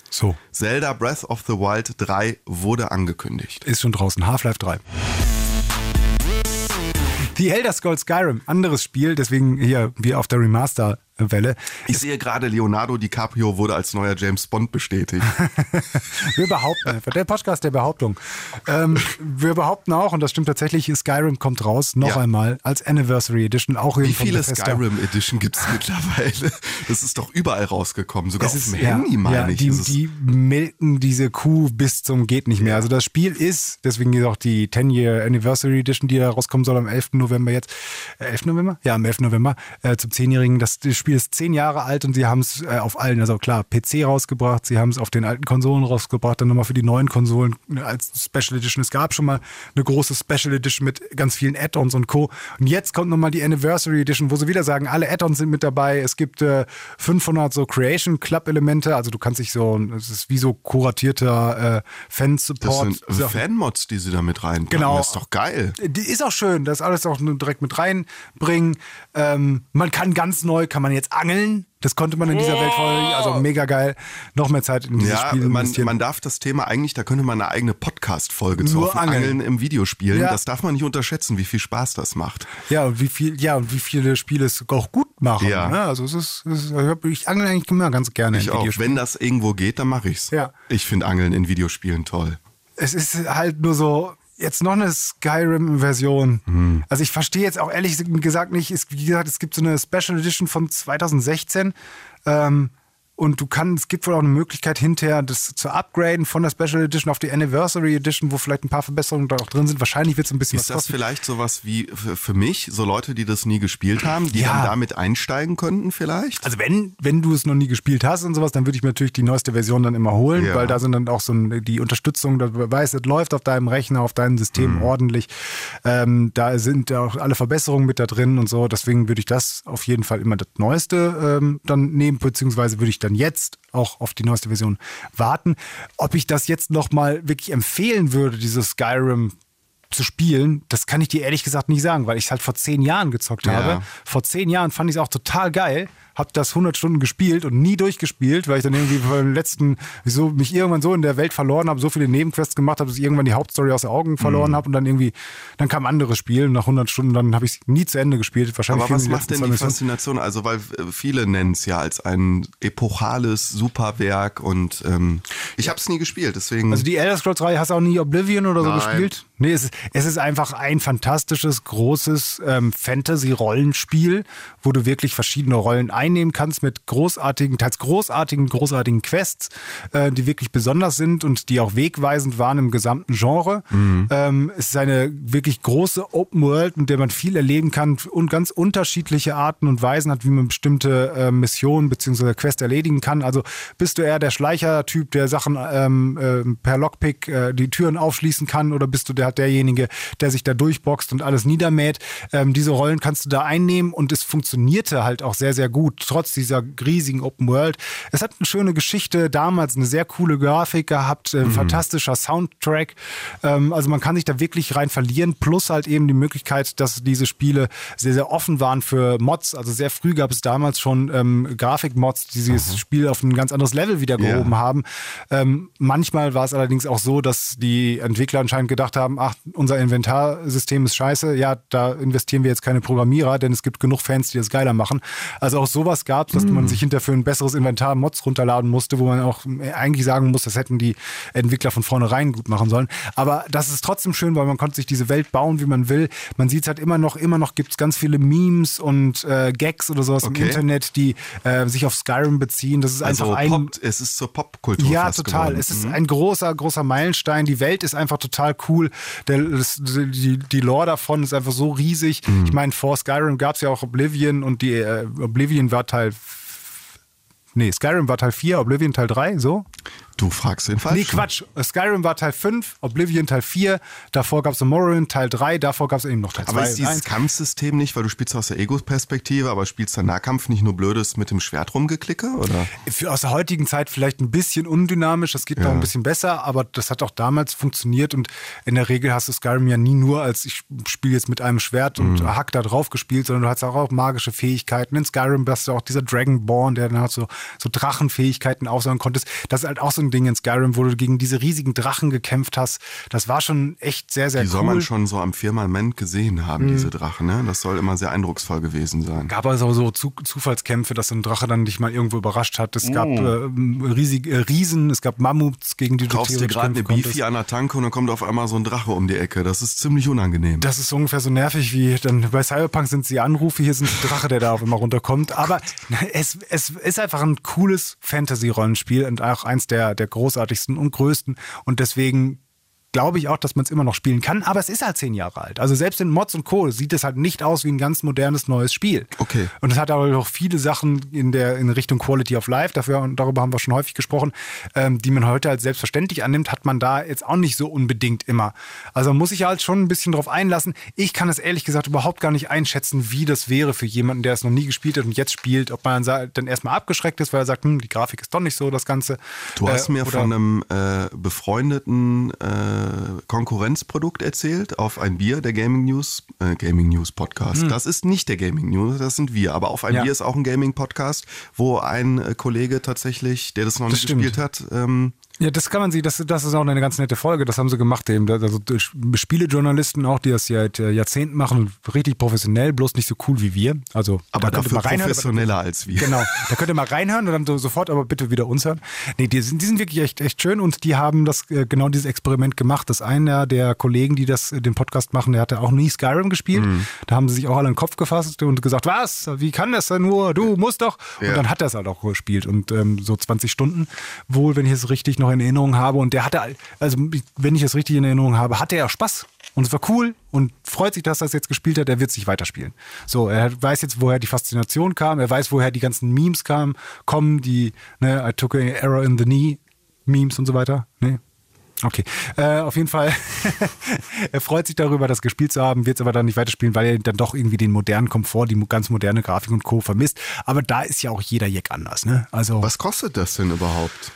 So, Zelda Breath of the Wild 3 wurde angekündigt. ist schon draußen. Half-Life 3. The Elder Scrolls Skyrim, anderes Spiel, deswegen hier wir auf der Remaster-Welle. Ich sehe gerade, Leonardo DiCaprio wurde als neuer James Bond bestätigt. <laughs> Wir behaupten einfach, der Podcast der Behauptung. Ähm, wir behaupten auch, und das stimmt tatsächlich, Skyrim kommt raus, noch Ja. einmal, als Anniversary Edition, auch Wie viele. Skyrim Edition gibt es <laughs> mittlerweile? Das ist doch überall rausgekommen, sogar Es auf ist, dem ja, Handy, meine ja, ich. Die, die melken diese Kuh bis zum geht nicht mehr. Also das Spiel ist, deswegen ist auch die 10-Year Anniversary Edition, die da rauskommen soll am 11. November jetzt. Äh, 11. November? Ja, am 11. November äh, zum 10-Jährigen. Das, das Spiel ist 10 Jahre alt und sie haben es äh, auf allen, also klar, PC rausgebracht, sie haben es auf den alten Konsolen rausgebracht, dann nochmal für die neuen Konsolen äh, als Special Edition. Es gab schon mal eine große Special Edition mit ganz vielen Add-ons und Co. Und jetzt kommt nochmal die Anniversary Edition, wo sie wieder sagen, alle Add-ons sind mit dabei. Es gibt äh, 500 so Creation Club Elemente, also du kannst dich so, es ist wie so kuratierter äh, das Fan-Support. sind So. Fanmods, die sie da mit reinpacken. Genau. Das ist doch geil. Die ist auch schön, das alles auch direkt mit reinbringen. Ähm, man kann ganz neu, kann man jetzt angeln. Das konnte man in dieser Welt vorher nicht. Also mega geil. Noch mehr Zeit in dieses Ja, Spiel man, man darf das Thema eigentlich, da könnte man eine eigene Podcast-Folge zu Nur Angeln. Angeln im Videospielen. Ja. Das darf man nicht unterschätzen, wie viel Spaß das macht. ja, und wie viel, ja, und wie viele Spiele es auch gut machen. Ja. Ne? Also es ist, es ist ich angle eigentlich immer ganz gerne Ich in auch. Wenn das irgendwo geht, dann mache ich's. Ja. Ich finde Angeln in Videospielen toll. es ist halt nur so, jetzt noch eine Skyrim-Version. Hm. Also ich verstehe jetzt auch ehrlich gesagt nicht, es, wie gesagt, es gibt so eine Special Edition von 2016. Ähm, und du kannst, es gibt wohl auch eine Möglichkeit hinterher, das zu upgraden von der Special Edition auf die Anniversary Edition, wo vielleicht ein paar Verbesserungen da auch drin sind. Wahrscheinlich wird es ein bisschen Ist das kosten. vielleicht sowas wie für, mich, so Leute, die das nie gespielt haben, die Ja. dann damit einsteigen könnten vielleicht? Also wenn, wenn du es noch nie gespielt hast und sowas, dann würde ich mir natürlich die neueste Version dann immer holen, Ja. weil da sind dann auch so die Unterstützung, da weiß, es läuft auf deinem Rechner, auf deinem System Mhm. ordentlich. Ähm, da sind auch alle Verbesserungen mit da drin und so. Deswegen würde ich das auf jeden Fall immer das Neueste ähm, dann nehmen, beziehungsweise würde ich dann jetzt auch auf die neueste Version warten. Ob ich das jetzt nochmal wirklich empfehlen würde, dieses Skyrim zu spielen, das kann ich dir ehrlich gesagt nicht sagen, weil ich es halt vor zehn Jahren gezockt Ja. habe. Vor zehn Jahren fand ich es auch total geil, habe das 100 Stunden gespielt und nie durchgespielt, weil ich dann irgendwie beim letzten, wieso mich irgendwann so in der Welt verloren habe, so viele Nebenquests gemacht habe, dass ich irgendwann die Hauptstory aus den Augen Mhm. verloren habe und dann irgendwie, dann kam ein anderes Spiel und nach 100 Stunden, dann habe ich es nie zu Ende gespielt. Wahrscheinlich Aber was macht denn die. Faszination? Also, weil äh, viele nennen es ja als ein epochales Superwerk und ähm, ich habe es nie gespielt, deswegen. Also die Elder Scrolls 3 hast du auch nie Oblivion oder so Nein. gespielt? Nee, es ist, es ist einfach ein fantastisches, großes ähm, Fantasy-Rollenspiel, wo du wirklich verschiedene Rollen einnehmen kannst mit großartigen, teils großartigen, großartigen Quests, äh, die wirklich besonders sind und die auch wegweisend waren im gesamten Genre. Ähm, es ist eine wirklich große Open World, mit der man viel erleben kann und ganz unterschiedliche Arten und Weisen hat, wie man bestimmte äh, Missionen bzw. Quests erledigen kann. Also bist du eher der Schleicher-Typ, der Sachen ähm, ähm, per Lockpick äh, die Türen aufschließen kann oder bist du der, derjenige, der sich da durchboxt und alles niedermäht? Ähm, diese Rollen kannst du da einnehmen und es funktionierte halt auch sehr, sehr gut, trotz dieser riesigen Open World. Es hat eine schöne Geschichte, damals eine sehr coole Grafik gehabt, äh, fantastischer Soundtrack. Ähm, also man kann sich da wirklich rein verlieren, plus halt eben die Möglichkeit, dass diese Spiele sehr, sehr offen waren für Mods. Also sehr früh gab es damals schon ähm, Grafikmods, die dieses Spiel auf ein ganz anderes Level wieder gehoben haben. Ähm, manchmal war es allerdings auch so, dass die Entwickler anscheinend gedacht haben, ach, unser Inventarsystem ist scheiße, ja, da investieren wir jetzt keine Programmierer, denn es gibt genug Fans, die das geiler machen. Also auch sowas gab es, dass man sich hinter für ein besseres Inventar Mods runterladen musste, wo man auch eigentlich sagen muss, das hätten die Entwickler von vornherein gut machen sollen. Aber das ist trotzdem schön, weil man konnte sich diese Welt bauen, wie man will. Man sieht es halt immer noch, immer noch gibt es ganz viele Memes und äh, Gags oder sowas Okay. im Internet, die äh, sich auf Skyrim beziehen. Das ist also einfach ein... Pop, es ist zur Popkultur Ja, total. geworden. Es ist Mhm. ein großer, großer Meilenstein. Die Welt ist einfach total cool. Der, das, die, die Lore davon ist einfach so riesig. Mhm. Ich meine, vor Skyrim gab es ja auch Oblivion und die äh, Oblivion war Teil. Nee, Skyrim war Teil 4, Oblivion Teil 3, so? Du fragst den Falschen. Nee, Quatsch. Skyrim war Teil 5, Oblivion Teil 4, davor gab es Morrowind Teil 3, davor gab es eben noch Teil 2. Aber ist dieses Kampfsystem nicht, weil du spielst aus der Ego-Perspektive, aber spielst der Nahkampf nicht nur blödes mit dem Schwert rumgeklicke, oder? Für aus der heutigen Zeit vielleicht ein bisschen undynamisch, das geht noch ein bisschen besser, aber das hat auch damals funktioniert und in der Regel hast du Skyrim ja nie nur als ich spiele jetzt mit einem Schwert und Mhm. hack da drauf gespielt, sondern du hast auch, auch magische Fähigkeiten. In Skyrim bist du auch dieser Dragonborn, der dann halt so, so Drachenfähigkeiten aufsagen konntest. Das ist halt auch so ein Ding in Skyrim, wo du gegen diese riesigen Drachen gekämpft hast. Das war schon echt sehr, sehr Die cool. soll man schon so am Firmament gesehen haben, Mhm. diese Drachen, ne? Das soll immer sehr eindrucksvoll gewesen sein. gab also so Zu Zufallskämpfe, dass so ein Drache dann dich mal irgendwo überrascht hat. Es gab äh, riesig, äh, Riesen, es gab Mammuts, gegen die du kaufst dir gerade eine. Beefy an der Tanke und dann kommt auf einmal so ein Drache um die Ecke. Das ist ziemlich unangenehm. Das ist ungefähr so nervig wie dann bei Cyberpunk sind es die Anrufe, hier sind die Drache, der da auf immer runterkommt. Aber es, es ist einfach ein cooles Fantasy-Rollenspiel und auch eins der, der großartigsten und größten. Und deswegen glaube ich auch, dass man es immer noch spielen kann. Aber es ist halt zehn Jahre alt. Also selbst in Mods und Co. sieht es halt nicht aus wie ein ganz modernes neues Spiel. Okay. Und es hat aber auch viele Sachen in der in Richtung Quality of Life, dafür und darüber haben wir schon häufig gesprochen, ähm, die man heute als selbstverständlich annimmt, hat man da jetzt auch nicht so unbedingt immer. Also muss sich halt schon ein bisschen drauf einlassen. Ich kann es ehrlich gesagt überhaupt gar nicht einschätzen, wie das wäre für jemanden, der es noch nie gespielt hat und jetzt spielt, ob man dann erstmal abgeschreckt ist, weil er sagt, hm, die Grafik ist doch nicht so das Ganze. Du hast Äh, mir von einem äh, befreundeten äh, Konkurrenzprodukt erzählt auf ein Bier der Gaming News, äh, Gaming News Podcast. Das ist nicht der Gaming News, das sind wir. Aber auf ein Hm. Ja. Bier ist auch ein Gaming Podcast, wo ein äh, Kollege tatsächlich, der das noch nicht stimmt. gespielt hat, ähm, Ja, das kann man sie, das, das ist auch eine ganz nette Folge, das haben sie gemacht eben. Also Spielejournalisten auch, die das seit äh, Jahrzehnten machen, richtig professionell, bloß nicht so cool wie wir. Also aber da könnt ihr dafür mal reinhören, aber- professioneller als wir. Genau, <laughs> da könnt ihr mal reinhören und dann so sofort aber bitte wieder uns hören. Nee, die sind, die sind wirklich echt, echt schön und die haben das äh, genau dieses Experiment gemacht. Das einer der Kollegen, die das äh, den Podcast machen, der hatte auch nie Skyrim gespielt. Mhm. Da haben sie sich auch alle in den Kopf gefasst und gesagt, was? Wie kann das denn nur? Du musst doch. Ja. Und dann hat er es halt auch gespielt und ähm, so 20 Stunden wohl, wenn ich es richtig noch in Erinnerung habe. Und der hatte, also wenn ich es richtig in Erinnerung habe, hatte er Spaß. Und es war cool und freut sich, dass er es jetzt gespielt hat. Er wird sich weiterspielen. So, er weiß jetzt, woher die Faszination kam. Er weiß, woher die ganzen Memes kamen, kommen, die, ne, I took an error in the knee Memes und so weiter. Ne? Okay. Äh, auf jeden Fall, <laughs> er freut sich darüber, das gespielt zu haben, wird es aber dann nicht weiterspielen, weil er dann doch irgendwie den modernen Komfort, die ganz moderne Grafik und Co. vermisst. Aber da ist ja auch jeder Jack anders, ne? Also. Was kostet das denn überhaupt?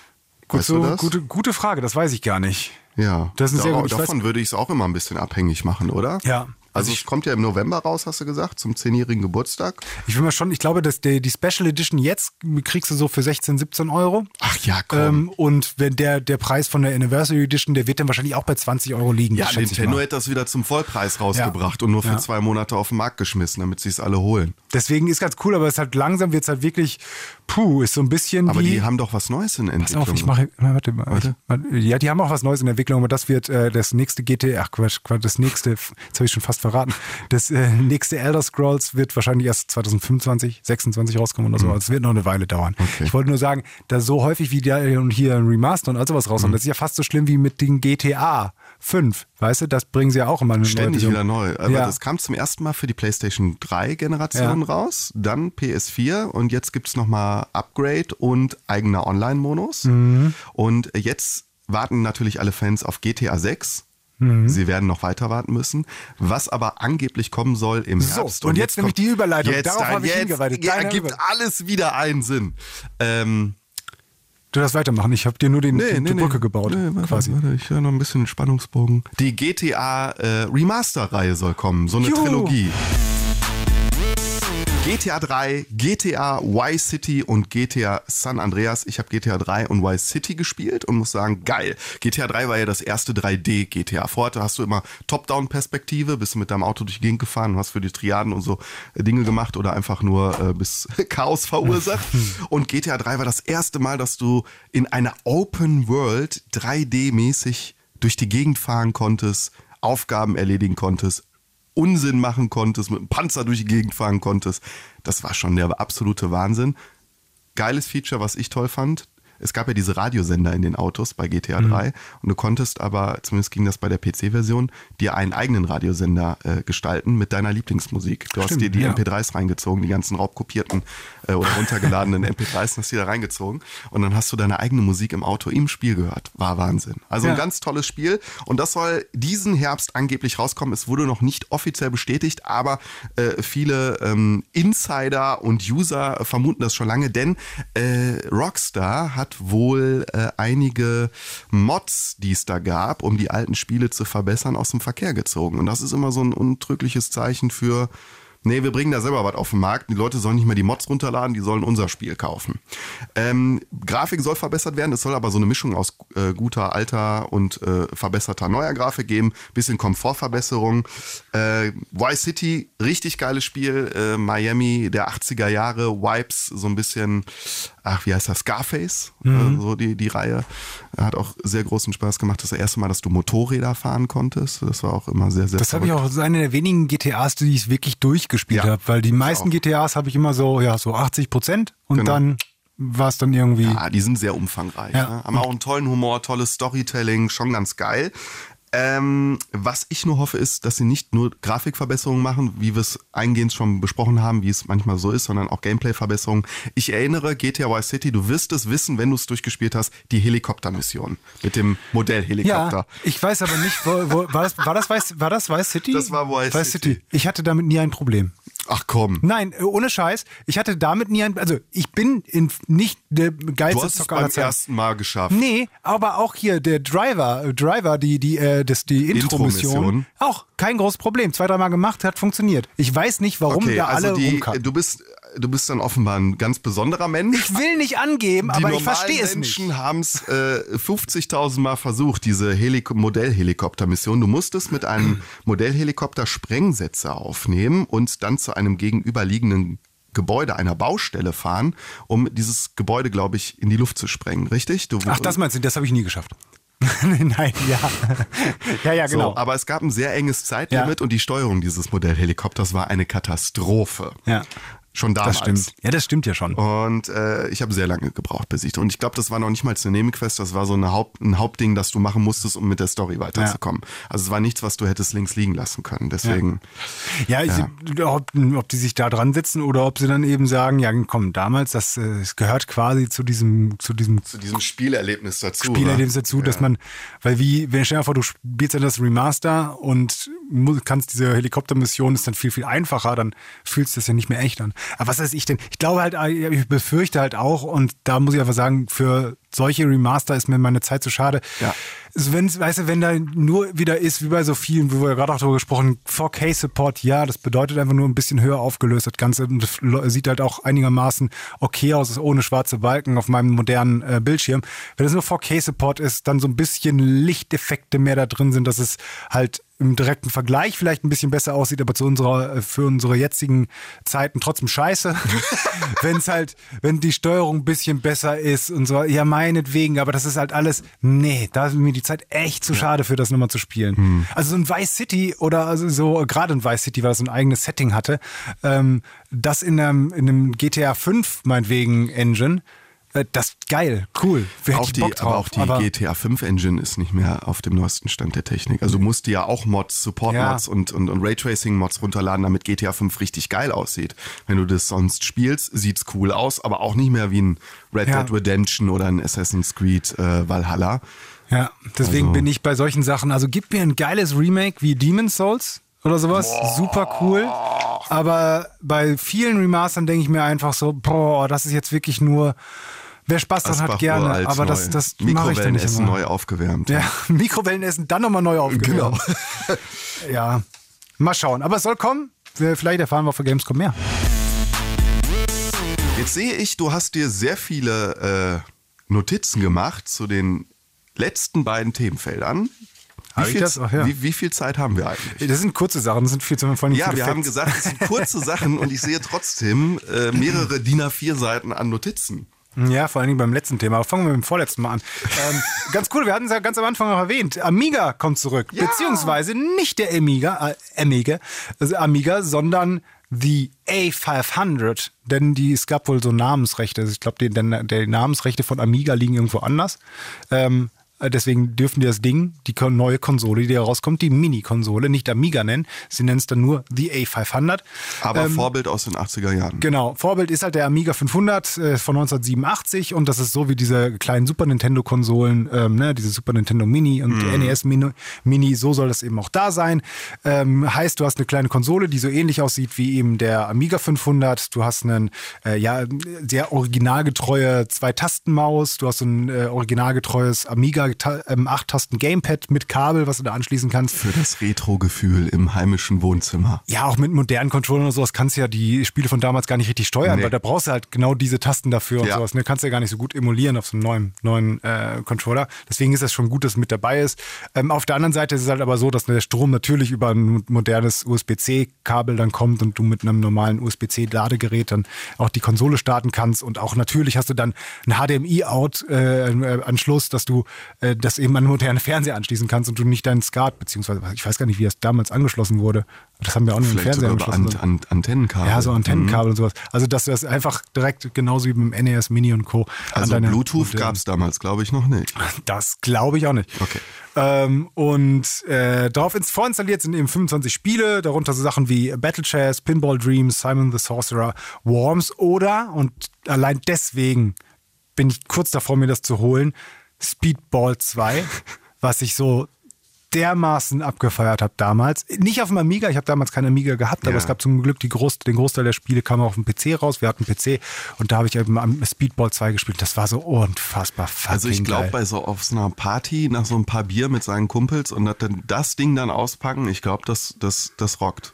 Gut, weißt so, du das? Gute, gute Frage, das weiß ich gar nicht. Ja, Das ist sehr Da- gut. Ich davon würde ich es auch immer ein bisschen abhängig machen, oder? Ja. Also es kommt ja im November raus, hast du gesagt, zum 10-jährigen Geburtstag. Ich will mal schon, ich glaube, dass die, die Special Edition jetzt kriegst du so für 16, 17 Euro. Ach ja, komm. Ähm, und wenn der, der Preis von der Anniversary Edition, der wird dann wahrscheinlich auch bei 20 Euro liegen. ja, Nintendo hätte das wieder zum Vollpreis rausgebracht Ja. und nur für Ja. zwei Monate auf den Markt geschmissen, damit sie es alle holen. Deswegen ist ganz cool, aber es ist halt langsam wird es halt wirklich, puh, ist so ein bisschen Aber wie. die haben doch was Neues in Pass Entwicklung. auf, ich mache, warte mal. Warte. Ich, ja, die haben auch was Neues in Entwicklung, aber das wird äh, das nächste GT, ach Quatsch, Quatsch, das nächste, jetzt habe ich schon fast verraten, das äh, nächste Elder Scrolls wird wahrscheinlich erst 2025, 26 rauskommen oder so. Also es wird noch eine Weile dauern. Mhm. Okay. Ich wollte nur sagen, dass so häufig wie der und hier ein Remaster und all sowas Mhm. rauskommt, das ist ja fast so schlimm wie mit den GTA 5, weißt du, das bringen sie ja auch immer eine Ständig wieder neu. Aber ja. das kam zum ersten Mal für die PlayStation 3 Generation Ja. raus, dann PS4 und jetzt gibt es nochmal Upgrade und eigener Online-Modus. Mhm. Und jetzt warten natürlich alle Fans auf GTA 6. Mhm. Sie werden noch weiter warten müssen, was aber angeblich kommen soll im So, Herbst. und jetzt nämlich kommt- die Überleitung. Jetzt, Darauf habe ich jetzt hingearbeitet. ja, gibt alles wieder einen Sinn. Ähm, Du darfst weitermachen. Ich habe dir nur den, die, die Brücke gebaut, Nee, warte, quasi. Warte, ich höre noch ein bisschen Spannungsbogen. Die GTA äh, Remaster-Reihe soll kommen, so eine Juhu. Trilogie. GTA 3, GTA Y City und GTA San Andreas. Ich habe GTA 3 und Y City gespielt und muss sagen, geil. GTA 3 war ja das erste 3D GTA. Vorher hast du immer Top-Down-Perspektive, bist du mit deinem Auto durch die Gegend gefahren und hast für die Triaden und so äh, Dinge gemacht oder einfach nur äh, bis <laughs> Chaos verursacht. <laughs> Und GTA 3 war das erste Mal, dass du in einer Open World 3D-mäßig durch die Gegend fahren konntest, Aufgaben erledigen konntest, Unsinn machen konntest, mit einem Panzer durch die Gegend fahren konntest. Das war schon der absolute Wahnsinn. Geiles Feature, was ich toll fand. Es gab ja diese Radiosender in den Autos bei GTA 3 und du konntest aber, zumindest ging das bei der PC-Version, dir einen eigenen Radiosender äh, gestalten mit deiner Lieblingsmusik. Du hast Stimmt, dir die ja. MP3s reingezogen, die ganzen raubkopierten äh, oder runtergeladenen <laughs> MP3s, hast die da reingezogen und dann hast du deine eigene Musik im Auto im Spiel gehört. War Wahnsinn. Also Ja. ein ganz tolles Spiel und das soll diesen Herbst angeblich rauskommen. Es wurde noch nicht offiziell bestätigt, aber äh, viele ähm, Insider und User vermuten das schon lange, denn äh, Rockstar hat wohl äh, einige Mods, die es da gab, um die alten Spiele zu verbessern, aus dem Verkehr gezogen. Und das ist immer so ein untrügliches Zeichen für Nee, wir bringen da selber was auf den Markt. Die Leute sollen nicht mehr die Mods runterladen, die sollen unser Spiel kaufen. Ähm, Grafik soll verbessert werden, es soll aber so eine Mischung aus äh, guter, alter und äh, verbesserter neuer Grafik geben. Bisschen Komfortverbesserung. Äh, Y City, richtig geiles Spiel. Äh, Miami der 80er Jahre, Wipes, so ein bisschen, ach, wie heißt das? Scarface, Mhm. äh, so die, die Reihe. Hat auch sehr großen Spaß gemacht. Das erste Mal, dass du Motorräder fahren konntest. Das war auch immer sehr, sehr Das habe ich auch, das ist eine der wenigen GTAs, die ich wirklich durchgespielt Ja, habe, weil die meisten auch. GTAs habe ich immer so, ja, so 80 Prozent und Genau. dann war es dann irgendwie. Ja, die sind sehr umfangreich. Ja. Ne? Haben auch einen tollen Humor, tolles Storytelling, schon ganz geil. Ähm, was ich nur hoffe, ist, dass sie nicht nur Grafikverbesserungen machen, wie wir es eingehend schon besprochen haben, wie es manchmal so ist, sondern auch Gameplay-Verbesserungen. Ich erinnere GTA Vice City, du wirst es wissen, wenn du es durchgespielt hast, die Helikoptermission mit dem Modellhelikopter. Ja, ich weiß aber nicht, wo, wo, war, das, war, das Vice, war das Vice City? Das war Vice City. Ich hatte damit nie ein Problem. Ach komm. Nein, äh, ohne Scheiß. Ich hatte damit nie ein, also ich bin in, nicht der Du geilste hast es beim ersten Mal geschafft. Nee, aber auch hier der Driver, äh, Driver, die die äh, das die Intro-Mission, Intro-Mission. auch kein großes Problem. Zwei, dreimal gemacht, hat funktioniert. Ich weiß nicht, warum Okay, da alle also die, rumkacken. du bist, du bist dann offenbar ein ganz besonderer Mensch. Ich will nicht angeben, Die aber ich verstehe es nicht. Menschen haben es äh, 50.000 Mal versucht, diese Helik Modellhelikoptermission. Du musstest mit einem <clears throat> Modellhelikopter Sprengsätze aufnehmen und dann zu einem gegenüberliegenden Gebäude einer Baustelle fahren, um dieses Gebäude, glaube ich, in die Luft zu sprengen, richtig? Du, Ach, das meinst du, das habe ich nie geschafft. <laughs> Nein, ja. <laughs> ja, ja, genau. So, aber es gab ein sehr enges Zeitlimit Ja. und die Steuerung dieses Modellhelikopters war eine Katastrophe. ja, Schon damals. das stimmt. Ja, das stimmt ja schon. Und äh, ich habe sehr lange gebraucht, bis ich. Und ich glaube, das war noch nicht mal eine Nebenquest, das war so eine Haupt, ein Hauptding, das du machen musstest, um mit der Story weiterzukommen. Also es war nichts, was du hättest links liegen lassen können. Deswegen. Ja, ich, Ob, ob die sich da dran sitzen oder ob sie dann eben sagen, ja, komm, damals, das, äh, es gehört quasi zu diesem, zu diesem Zu diesem Spielerlebnis dazu. Spielerlebnis wa? dazu, dass man, weil wie, wenn stell dir vor, du spielst dann das Remaster und kannst diese Helikoptermission ist dann viel, viel einfacher, dann fühlst du das ja nicht mehr echt an. Aber was weiß ich denn? Ich glaube halt, äh, ich befürchte halt auch, und da muss ich einfach sagen, für solche Remaster ist mir meine Zeit zu schade. Ja. Wenn, weißt du, wenn da nur wieder ist, wie bei so vielen, wie wir ja gerade auch darüber gesprochen, 4K-Support, ja, das bedeutet einfach nur ein bisschen höher aufgelöst, das Ganze und das sieht halt auch einigermaßen okay aus, ist ohne schwarze Balken auf meinem modernen äh, Bildschirm. Wenn es nur 4K-Support ist, dann so ein bisschen Lichteffekte mehr da drin sind, dass es halt im direkten Vergleich vielleicht ein bisschen besser aussieht, aber zu unserer, äh, für unsere jetzigen Zeiten trotzdem scheiße. <laughs> wenn es halt, wenn die Steuerung ein bisschen besser ist und so, ja, meinetwegen, aber das ist halt alles, nee, da ist mir die Zeit echt zu schade für das nochmal zu spielen. Also so ein Vice City oder also so, gerade ein Vice City, weil es so ein eigenes Setting hatte, ähm, das in einem, in einem GTA 5 meinetwegen Engine, das ist geil, cool. Wer Auch die, drauf, aber auch die GTA 5 Engine ist nicht mehr auf dem neuesten Stand der Technik. Also du musst dir ja auch Mods, Support-Mods Ja. und, und, und Raytracing-Mods runterladen, damit GTA 5 richtig geil aussieht. Wenn du das sonst spielst, sieht's cool aus, aber auch nicht mehr wie ein Red Ja. Dead Redemption oder ein Assassin's Creed äh, Valhalla. Ja, deswegen Also- bin ich bei solchen Sachen, also gib mir ein geiles Remake wie Demon's Souls oder sowas, super cool. Aber bei vielen Remastern denke ich mir einfach so, boah, das ist jetzt wirklich nur, wer Spaß dran hat, gerne, aber neu. das, das mache ich dann nicht Mikrowellenessen immer. neu aufgewärmt. Ja, <laughs> Mikrowellenessen, dann nochmal neu aufgewärmt. Genau. <laughs> Ja, mal schauen. Aber es soll kommen. Vielleicht erfahren wir der Gamescom mehr. Jetzt sehe ich, du hast dir sehr viele äh, Notizen gemacht zu den letzten beiden Themenfeldern. Wie viel, das? Ach ja. wie, wie viel Zeit haben wir eigentlich? Das sind kurze Sachen, das sind viel zu von Ja, viele wir haben Facts. gesagt, es sind kurze <laughs> Sachen und ich sehe trotzdem äh, mehrere DIN A4 Seiten an Notizen. Ja, vor allen Dingen beim letzten Thema. Aber fangen wir mit dem vorletzten Mal an. ähm, <laughs> ganz cool, wir hatten es ja ganz am Anfang auch erwähnt. Amiga kommt zurück. Ja. Beziehungsweise nicht der Amiga, äh, Amiga, also Amiga, sondern die A500. Denn die, es gab wohl so Namensrechte. Also ich glaube, die, denn die Namensrechte von Amiga liegen irgendwo anders. Ähm, äh, Deswegen dürfen die das Ding, die neue Konsole, die da rauskommt, die Mini-Konsole, nicht Amiga nennen. Sie nennen es dann nur die A500. Aber Vorbild aus den 80er Jahren. Genau, Vorbild ist halt der Amiga 500 äh, von 1987 und das ist so wie diese kleinen Super Nintendo-Konsolen, ähm, ne, diese Super Nintendo Mini und NES Mini, Mini, so soll das eben auch da sein. Ähm, heißt, du hast eine kleine Konsole, die so ähnlich aussieht wie eben der Amiga 500. Du hast einen äh, ja sehr originalgetreue Zwei-Tasten-Maus. Du hast so ein äh, originalgetreues Amiga ähm, 8-Tasten Gamepad mit Kabel, was du da anschließen kannst. Für das Retro-Gefühl im heimischen Wohnzimmer. Ja, auch mit modernen Controllern und sowas kannst du ja die Spiele von damals gar nicht richtig steuern, Nee. weil da brauchst du halt genau diese Tasten dafür und Ja. sowas. Ne? Kannst du ja gar nicht so gut emulieren auf so einem neuen, neuen äh, Controller. Deswegen ist das schon gut, dass es mit dabei ist. Ähm, auf der anderen Seite ist es halt aber so, dass der Strom natürlich über ein modernes USB-C-Kabel dann kommt und du mit einem normalen USB-C-Ladegerät dann auch die Konsole starten kannst. Und auch natürlich hast du dann einen HDMI-Out-Anschluss, dass du äh, das eben an einen modernen Fernseher anschließen kannst und du nicht deinen SCART, beziehungsweise ich weiß gar nicht, wie das damals angeschlossen wurde. Das haben wir auch nicht im Fernseher angeschlossen. An An Antennenkabel. Ja, so Antennenkabel Mhm. und sowas. Also, dass du das einfach direkt genauso wie beim NES Mini und Co. an Also Bluetooth gab es damals, glaube ich, noch nicht. Das glaube ich auch nicht. Okay. Ähm, und äh, darauf ins vorinstalliert sind eben 25 Spiele, darunter so Sachen wie Battle Chess, Pinball Dreams, Simon the Sorcerer, Worms oder, und allein deswegen bin ich kurz davor, mir das zu holen, Speedball 2, was ich so dermaßen abgefeiert habe damals. Nicht auf dem Amiga, ich habe damals keinen Amiga gehabt, aber Ja. es gab zum Glück Groß, den Großteil der Spiele kam auf dem PC raus. Wir hatten einen PC und da habe ich eben am Speedball 2 gespielt. Das war so unfassbar fucking Also ich glaube, bei so auf so einer Party nach so ein paar Bier mit seinen Kumpels und dann das Ding dann auspacken, ich glaube, das, das, das rockt.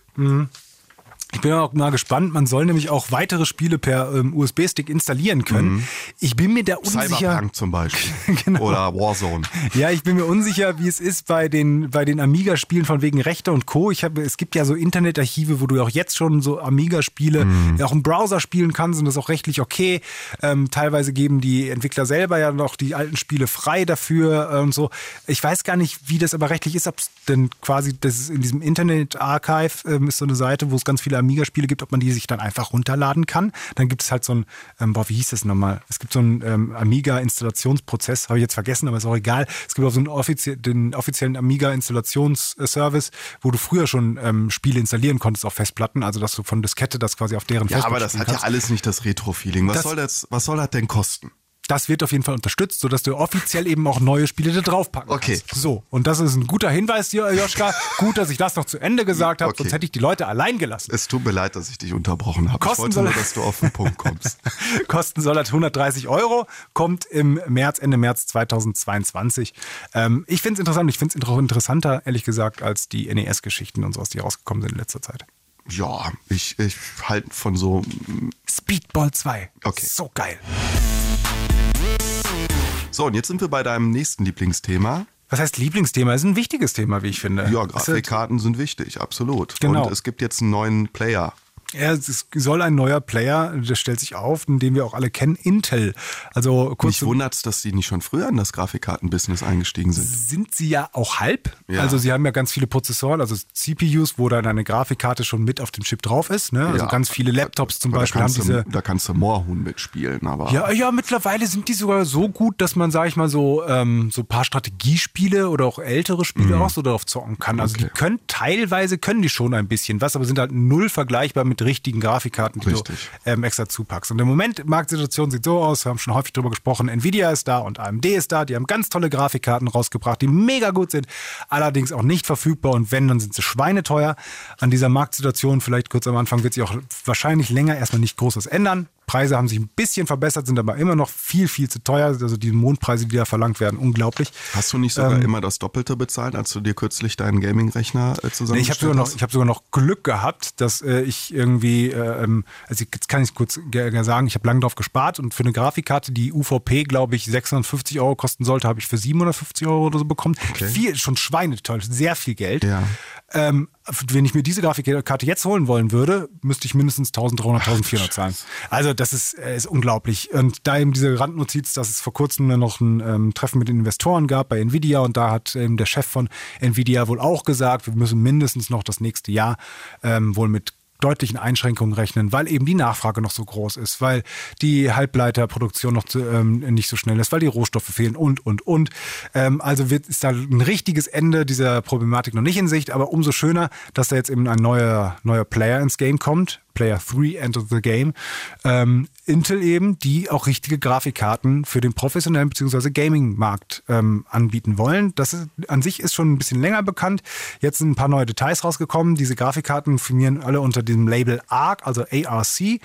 Ich bin auch mal gespannt. Man soll nämlich auch weitere Spiele per ähm, USB-Stick installieren können. Ich bin mir da unsicher. Cyberpunk zum Beispiel. <laughs> Genau. Oder Warzone. Ja, ich bin mir unsicher, wie es ist bei den, bei den Amiga-Spielen von wegen Rechte und Co. Ich habe, es gibt ja so Internetarchive, wo du auch jetzt schon so Amiga-Spiele auch im Browser spielen kannst und das ist auch rechtlich okay. Ähm, teilweise geben die Entwickler selber ja noch die alten Spiele frei dafür äh, und so. Ich weiß gar nicht, wie das aber rechtlich ist, ob es denn quasi, das ist in diesem Internet-Archive ähm, ist so eine Seite, wo es ganz viele Amiga-Spiele gibt, ob man die sich dann einfach runterladen kann. Dann gibt es halt so ein, ähm, boah, wie hieß das nochmal? Es gibt so einen ähm, Amiga-Installationsprozess, habe ich jetzt vergessen, aber ist auch egal. Es gibt auch so einen offizie den offiziellen Amiga-Installationsservice, wo du früher schon ähm, Spiele installieren konntest auf Festplatten, also dass du von Diskette das quasi auf deren Ja, Festplatte aber das hat ja kannst. alles nicht das Retro-Feeling. Was Das- soll das, was soll das denn kosten? Das wird auf jeden Fall unterstützt, sodass du offiziell eben auch neue Spiele da draufpacken Okay. kannst. So, und das ist ein guter Hinweis hier, Joschka. Gut, dass ich das noch zu Ende gesagt habe, Okay. sonst hätte ich die Leute allein gelassen. Es tut mir leid, dass ich dich unterbrochen habe. Ich Kosten wollte soll- nur, dass du auf den Punkt kommst. <laughs> Kosten soll das 130 Euro, kommt im März, Ende März 2022. Ähm, ich finde es interessant, ich finde es interessanter, ehrlich gesagt, als die NES-Geschichten und sowas, die rausgekommen sind in letzter Zeit. Ja, ich, ich halte von so Speedball 2. Okay. So geil. So, und jetzt sind wir bei deinem nächsten Lieblingsthema. Was heißt Lieblingsthema? Ist ein wichtiges Thema, wie ich finde. Ja, Grafikkarten sind wichtig, absolut. Genau. Und es gibt jetzt einen neuen Player. Ja, es soll ein neuer Player, der stellt sich auf, den wir auch alle kennen, Intel. Also kurz Mich wundert's, dass die nicht schon früher in das Grafikkartenbusiness eingestiegen sind. sind sie ja auch halb. Ja. Also sie haben ja ganz viele Prozessoren, also CPUs, wo dann eine Grafikkarte schon mit auf dem Chip drauf ist. Ne? Also Ja, ganz viele Laptops zum Aber Beispiel da haben kannst diese. Du, da kannst du Moorhuhn mitspielen, aber Ja, ja, mittlerweile sind die sogar so gut, dass man, sag ich mal, so ähm, so ein paar Strategiespiele oder auch ältere Spiele auch so darauf zocken kann. Also die Mhm. Okay. können teilweise können die schon ein bisschen was, aber sind halt null vergleichbar mit richtigen Grafikkarten, die Richtig. du ähm, extra zupackst. Und im Moment, Marktsituation sieht so aus, wir haben schon häufig drüber gesprochen, Nvidia ist da und AMD ist da, die haben ganz tolle Grafikkarten rausgebracht, die mega gut sind, allerdings auch nicht verfügbar und wenn, dann sind sie schweineteuer. An dieser Marktsituation, vielleicht kurz am Anfang, wird sich auch wahrscheinlich länger erstmal nicht groß was ändern. Preise haben sich ein bisschen verbessert, sind aber immer noch viel, viel zu teuer. Also die Mondpreise, die da verlangt werden, unglaublich. hast du nicht sogar immer das Doppelte bezahlt, als du dir kürzlich deinen Gaming-Rechner äh, Nee, zusammengestellt ich habe sogar noch, hast? ich habe sogar noch Glück gehabt, dass äh, ich irgendwie, äh, ähm, also jetzt kann ich kurz ge- ge- sagen, ich habe lange drauf gespart und für eine Grafikkarte, die UVP, glaube ich, 650 Euro kosten sollte, habe ich für 750 Euro oder so bekommen. Viel, schon schweineteuer, sehr viel Geld. Ja. Ähm, wenn ich mir diese Grafikkarte jetzt holen wollen würde, müsste ich mindestens 1300, 1400 zahlen. Also das ist, äh, ist unglaublich. Und da eben diese Randnotiz, dass es vor kurzem noch ein ähm, Treffen mit den Investoren gab bei Nvidia und da hat ähm, der Chef von Nvidia wohl auch gesagt, wir müssen mindestens noch das nächste Jahr ähm, wohl mit deutlichen Einschränkungen rechnen, weil eben die Nachfrage noch so groß ist, weil die Halbleiterproduktion noch zu, ähm, nicht so schnell ist, weil die Rohstoffe fehlen und, und, und. Ähm, also wird, ist da ein richtiges Ende dieser Problematik noch nicht in Sicht, aber umso schöner, dass da jetzt eben ein neuer, neuer Player ins Game kommt. Player 3 Enter the Game. Ähm, Intel eben, die auch richtige Grafikkarten für den professionellen bzw. Gaming-Markt ähm, anbieten wollen. Das ist, an sich ist schon ein bisschen länger bekannt. Jetzt sind ein paar neue Details rausgekommen. Diese Grafikkarten firmieren alle unter dem Label ARC, also ARC.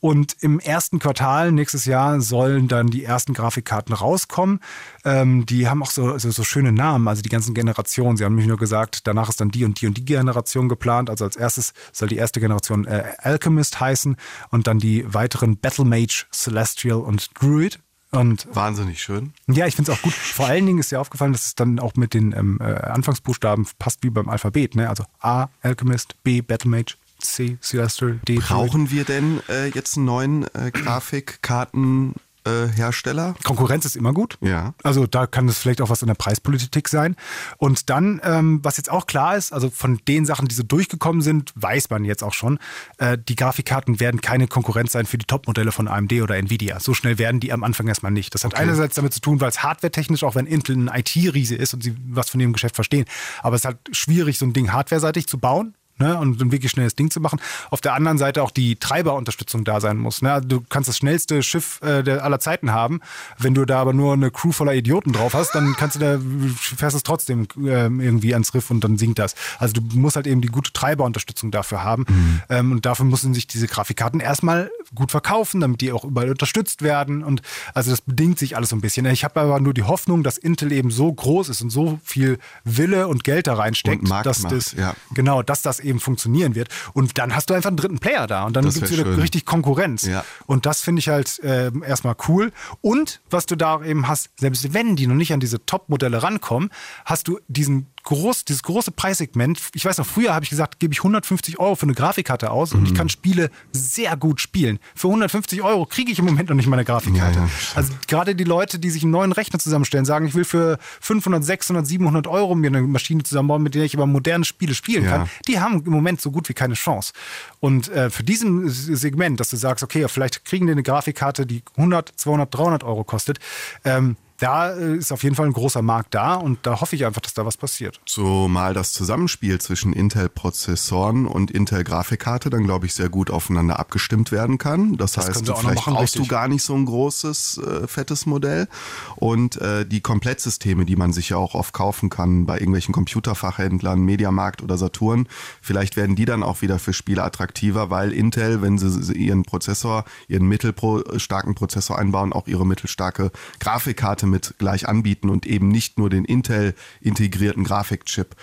Und im ersten Quartal nächstes Jahr sollen dann die ersten Grafikkarten rauskommen. Ähm, die haben auch so, so, so, schöne Namen, also die ganzen Generationen. Sie haben mich nur gesagt, danach ist dann die und die und die Generation geplant. Also als erstes soll die erste Generation äh, Alchemist heißen und dann die weiteren Battle Mage, Celestial und Druid. Und Wahnsinnig schön. Ja, ich finde es auch gut. Vor allen Dingen ist dir aufgefallen, dass es dann auch mit den ähm, äh, Anfangsbuchstaben passt wie beim Alphabet. Ne? Also A, Alchemist, B, Battle Mage, C, Celestial, D. Brauchen wir denn äh, jetzt einen neuen äh, Grafikkarten? Hersteller. Konkurrenz ist immer gut. Ja. Also da kann es vielleicht auch was in der Preispolitik sein. Und dann, ähm, was jetzt auch klar ist, also von den Sachen, die so durchgekommen sind, weiß man jetzt auch schon, äh, die Grafikkarten werden keine Konkurrenz sein für die Topmodelle von AMD oder Nvidia. So schnell werden die am Anfang erstmal nicht. Das hat okay. einerseits damit zu tun, weil es hardwaretechnisch, auch wenn Intel ein IT-Riese ist und sie was von ihrem Geschäft verstehen, aber es ist halt schwierig, so ein Ding hardwareseitig zu bauen ne, und ein wirklich schnelles Ding zu machen. Auf der anderen Seite auch die Treiberunterstützung da sein muss. Ne? Du kannst das schnellste Schiff äh, der aller Zeiten haben. Wenn du da aber nur eine Crew voller Idioten drauf hast, dann kannst du da, fährst es trotzdem äh, irgendwie ans Riff und dann sinkt das. Also du musst halt eben die gute Treiberunterstützung dafür haben. Mhm. Ähm, und dafür müssen sich diese Grafikkarten erstmal gut verkaufen, damit die auch überall unterstützt werden. Und also das bedingt sich alles so ein bisschen. Ich habe aber nur die Hoffnung, dass Intel eben so groß ist und so viel Wille und Geld da reinsteckt, dass macht, das ja. genau, dass das eben funktionieren wird. Und dann hast du einfach einen dritten Player da und dann gibt es wieder schön. richtig Konkurrenz. Ja. Und das finde ich halt äh, erstmal cool. Und was du da eben hast, selbst wenn die noch nicht an diese Top-Modelle rankommen, hast du diesen groß, dieses große Preissegment. Ich weiß noch, früher habe ich gesagt, gebe ich 150 Euro für eine Grafikkarte aus mhm. und ich kann Spiele sehr gut spielen. Für 150 Euro kriege ich im Moment noch nicht meine Grafikkarte. Ja, also gerade die Leute, die sich einen neuen Rechner zusammenstellen, sagen, ich will für 500, 600, 700 Euro mir eine Maschine zusammenbauen, mit der ich aber moderne Spiele spielen ja. kann. Die haben im Moment so gut wie keine Chance. Und äh, für diesen Segment, dass du sagst, okay, vielleicht kriegen die eine Grafikkarte, die 100, 200, 300 Euro kostet, ähm, da äh, ist auf jeden Fall ein großer Markt da und da hoffe ich einfach, dass da was passiert. So mal das Zusammenspiel zwischen Intel-Prozessoren und Intel-Grafikkarte dann, glaube ich, sehr gut aufeinander abgestimmt werden kann. Das, das heißt, vielleicht machen, brauchst richtig. du gar nicht so ein großes, äh, fettes Modell. Und äh, die Komplettsysteme, die man sich ja auch oft kaufen kann bei irgendwelchen Computerfachhändlern, Mediamarkt oder Saturn, vielleicht werden die dann auch wieder für Spiele attraktiver, weil Intel, wenn sie ihren Prozessor, ihren mittelstarken Prozessor einbauen, auch ihre mittelstarke Grafikkarte Karte mit gleich anbieten und eben nicht nur den Intel integrierten Grafikchip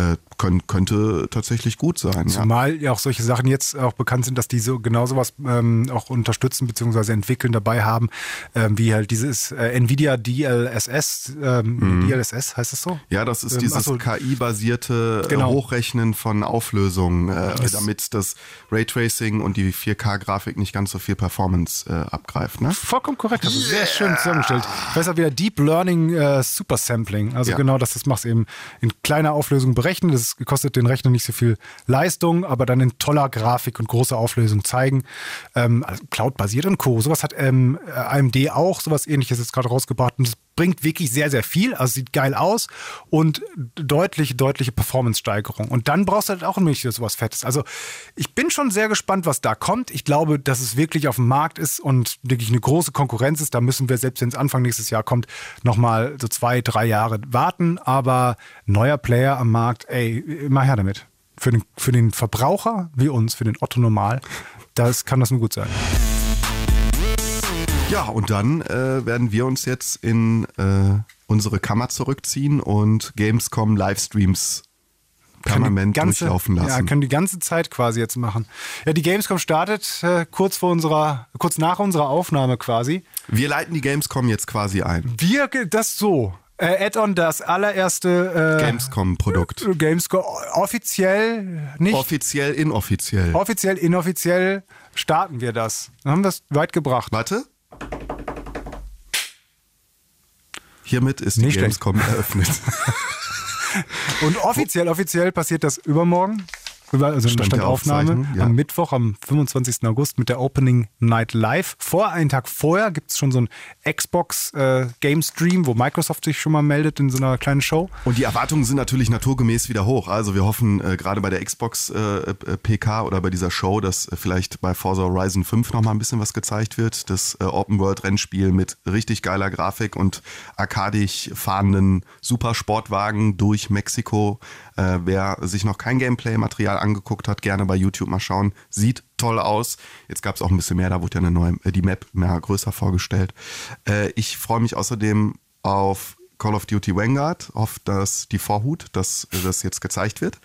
äh, können, könnte tatsächlich gut sein. Zumal ja. ja auch solche Sachen jetzt auch bekannt sind, dass die so genau sowas ähm, auch unterstützen bzw. entwickeln dabei haben, ähm, wie halt dieses äh, Nvidia DLSS, ähm, mhm. DLSS heißt das so? Ja, das ist ähm, dieses so, KI-basierte äh, genau. Hochrechnen von Auflösungen, äh, damit das Raytracing und die 4K-Grafik nicht ganz so viel Performance äh, abgreift. Ne? Vollkommen korrekt, also yeah. sehr schön zusammengestellt. Auch wieder Deep Learning äh, Super Sampling, also ja. genau, dass das machst eben in kleiner Auflösung berechnen. Das kostet den Rechner nicht so viel Leistung, aber dann in toller Grafik und großer Auflösung zeigen. Ähm, also Cloud-basiert und Co. Sowas hat ähm, AMD auch, sowas ähnliches jetzt gerade rausgebracht und das bringt wirklich sehr, sehr viel. Also sieht geil aus und deutliche, deutliche Performance-Steigerung. Und dann brauchst du halt auch nicht sowas Fettes. Also ich bin schon sehr gespannt, was da kommt. Ich glaube, dass es wirklich auf dem Markt ist und wirklich eine große Konkurrenz ist. Da müssen wir, selbst wenn es Anfang nächstes Jahr kommt, nochmal so zwei, drei Jahre warten. Aber neuer Player am Markt, ey, immer her damit. Für den, für den Verbraucher wie uns, für den Otto Normal, das kann das nur gut sein. Ja, und dann äh, werden wir uns jetzt in äh, unsere Kammer zurückziehen und Gamescom Livestreams permanent ganze, durchlaufen lassen. Ja, können die ganze Zeit quasi jetzt machen. Ja, die Gamescom startet äh, kurz vor unserer, kurz nach unserer Aufnahme quasi. Wir leiten die Gamescom jetzt quasi ein. Wir, das so. Äh, Add-on, das allererste äh, Gamescom-Produkt. Gamescom offiziell nicht. Offiziell, inoffiziell. offiziell, inoffiziell starten wir das. Dann haben wir es weit gebracht. Warte. Hiermit ist die Nicht schlecht. Gamescom eröffnet. <laughs> Und offiziell, offiziell passiert das übermorgen. Also Stand Stand der Aufnahme ja. am Mittwoch, am 25. August mit der Opening Night Live. Vor einen Tag vorher gibt es schon so einen Xbox äh, Game Stream, wo Microsoft sich schon mal meldet in so einer kleinen Show. Und die Erwartungen sind natürlich naturgemäß wieder hoch. Also wir hoffen äh, gerade bei der Xbox äh, äh, PK oder bei dieser Show, dass äh, vielleicht bei Forza Horizon 5 nochmal ein bisschen was gezeigt wird. Das äh, Open-World-Rennspiel mit richtig geiler Grafik und arkadisch fahrenden Supersportwagen durch Mexiko. Äh, wer sich noch kein Gameplay-Material angeguckt hat, gerne bei YouTube mal schauen. Sieht toll aus. Jetzt gab es auch ein bisschen mehr, da wurde ja eine neue, äh, die Map mehr größer vorgestellt. Äh, ich freue mich außerdem auf Call of Duty Vanguard, hoffe, dass die Vorhut, dass das jetzt gezeigt wird.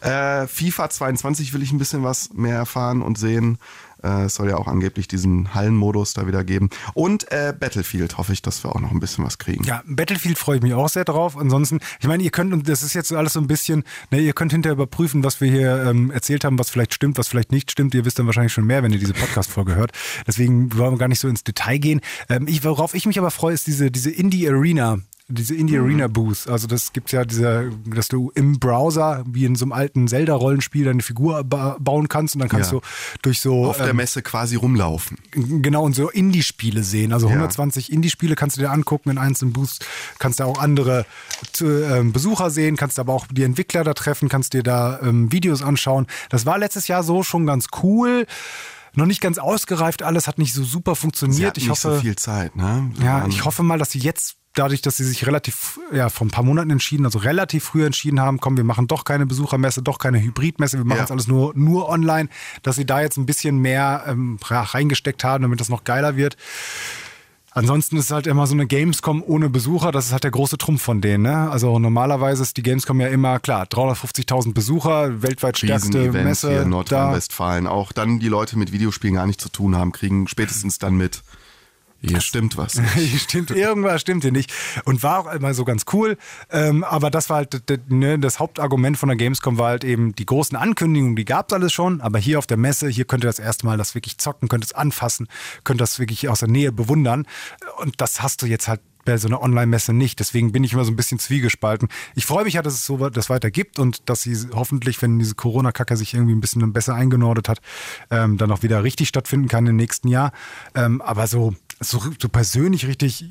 Äh, FIFA 22 will ich ein bisschen was mehr erfahren und sehen. Äh, es soll ja auch angeblich diesen Hallenmodus da wieder geben. Und äh, Battlefield hoffe ich, dass wir auch noch ein bisschen was kriegen. Ja, Battlefield freue ich mich auch sehr drauf. Ansonsten, ich meine, ihr könnt, und das ist jetzt alles so ein bisschen, ne, ihr könnt hinterher überprüfen, was wir hier ähm, erzählt haben, was vielleicht stimmt, was vielleicht nicht stimmt. Ihr wisst dann wahrscheinlich schon mehr, wenn ihr diese Podcast-Folge hört. Deswegen wollen wir gar nicht so ins Detail gehen. Ähm, ich, worauf ich mich aber freue, ist diese, diese Indie-Arena. Diese Indie Mhm. Arena Boost, also das gibt's ja diese, dass du im Browser wie in so einem alten Zelda-Rollenspiel deine Figur ba bauen kannst und dann kannst Ja. du durch so Auf der ähm, Messe quasi rumlaufen. Genau, und so Indie-Spiele sehen. Also Ja. 120 Indie-Spiele kannst du dir angucken in einzelnen Boosts. Kannst da auch andere ähm, Besucher sehen, kannst aber auch die Entwickler da treffen, kannst dir da ähm, Videos anschauen. Das war letztes Jahr so schon ganz cool. Noch nicht ganz ausgereift, alles hat nicht so super Sie funktioniert. hatten Ich nicht hoffe, so viel Zeit, ne? Sie ja, ich hoffe mal, dass sie jetzt dadurch, dass sie sich relativ, ja, vor ein paar Monaten entschieden, also relativ früh entschieden haben, komm, wir machen doch keine Besuchermesse, doch keine Hybridmesse, wir machen Ja. jetzt alles nur, nur online, dass sie da jetzt ein bisschen mehr ähm, reingesteckt haben, damit das noch geiler wird. Ansonsten ist halt immer so eine Gamescom ohne Besucher, das ist halt der große Trumpf von denen. Ne? Also normalerweise ist die Gamescom ja immer, klar, 350.000 Besucher, weltweit stärkste Messe. hier in. Nordrhein-Westfalen. Auch dann die Leute mit Videospielen gar nichts zu tun haben, kriegen spätestens dann mit. <laughs> Hier stimmt was. nicht. stimmt, irgendwas stimmt hier nicht. Und war auch immer so ganz cool. Ähm, aber das war halt ne, das Hauptargument von der Gamescom war halt eben die großen Ankündigungen, die gab es alles schon, aber hier auf der Messe, hier könnt ihr das erste Mal das wirklich zocken, könnt es anfassen, könnt das wirklich aus der Nähe bewundern. Und das hast du jetzt halt bei so einer Online-Messe nicht. Deswegen bin ich immer so ein bisschen zwiegespalten. Ich freue mich ja, dass es so das weiter gibt und dass sie hoffentlich, wenn diese Corona-Kacke sich irgendwie ein bisschen besser eingenordet hat, ähm, dann auch wieder richtig stattfinden kann im nächsten Jahr. Ähm, aber so, so, so persönlich richtig,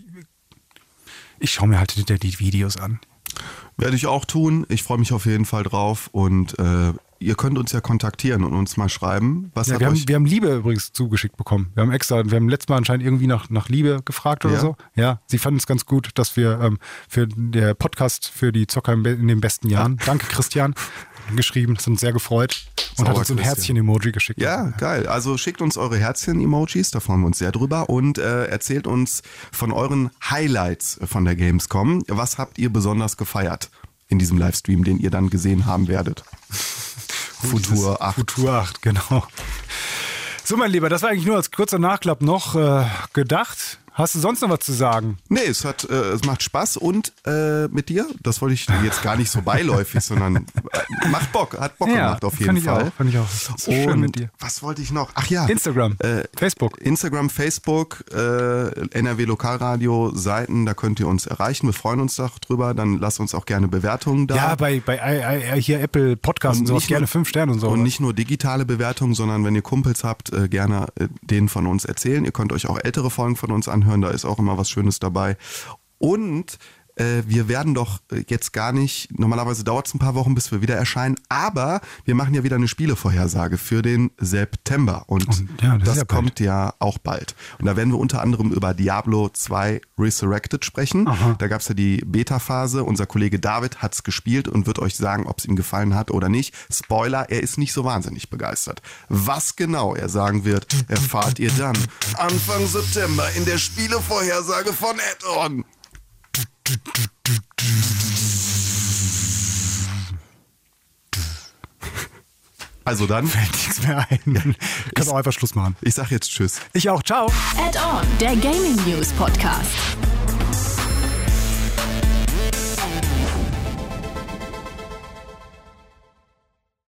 ich schaue mir halt hinter die Videos an. Werde ich auch tun. Ich freue mich auf jeden Fall drauf. Und äh, ihr könnt uns ja kontaktieren und uns mal schreiben. Was Ja, wir, haben, wir haben Liebe übrigens zugeschickt bekommen. Wir haben extra, wir haben letztes Mal anscheinend irgendwie nach, nach Liebe gefragt oder Ja. so. Ja, sie fanden es ganz gut, dass wir ähm, für der Podcast für die Zocker in den besten Jahren, <laughs> danke Christian, geschrieben, sind uns sehr gefreut und hat Sauer uns so ein. Herzchen-Emoji geschickt. Ja, geil. Also schickt uns eure Herzchen-Emojis, da freuen wir uns sehr drüber. Und äh, erzählt uns von euren Highlights von der Gamescom. Was habt ihr besonders gefeiert in diesem Livestream, den ihr dann gesehen haben werdet? <laughs> Futur 8. Futur 8, genau. So, mein Lieber, das war eigentlich nur als kurzer Nachklapp noch äh, gedacht. Hast du sonst noch was zu sagen? Nee, es hat, äh, es macht Spaß und äh, mit dir, das wollte ich jetzt gar nicht so beiläufig, sondern äh, macht Bock, hat Bock gemacht auf jeden Fall. Auch, fand ich auch. So und schön mit dir. was wollte ich noch? Ach ja. Instagram, Äh, Facebook. Instagram, Facebook, äh, NRW Lokalradio, Seiten, da könnt ihr uns erreichen. Wir freuen uns doch drüber. Dann lasst uns auch gerne Bewertungen da. Ja, bei, bei hier Apple Podcast und, sowas nicht gerne nur- fünf Sterne und so. Und nicht nur digitale Bewertungen, sondern wenn ihr Kumpels habt, äh, gerne denen von uns erzählen. Ihr könnt euch auch ältere Folgen von uns anhören, da ist auch immer was Schönes dabei. Und äh, wir werden doch äh, jetzt gar nicht, normalerweise dauert es ein paar Wochen, bis wir wieder erscheinen, aber wir machen ja wieder eine Spielevorhersage für den September. Und, ja, das das ja bald. kommt ja auch bald. Und da werden wir unter anderem über Diablo 2 Resurrected sprechen. Aha. Da gab es ja die Beta-Phase. Unser Kollege David hat es gespielt und wird euch sagen, ob es ihm gefallen hat oder nicht. Spoiler, er ist nicht so wahnsinnig begeistert. Was genau er sagen wird, erfahrt ihr dann Anfang September in der Spielevorhersage von Add-On. Also dann, fällt nichts mehr ein. Können auch einfach Schluss machen. ich sag jetzt Tschüss. Ich auch. Ciao. Add-on, der Gaming News Podcast.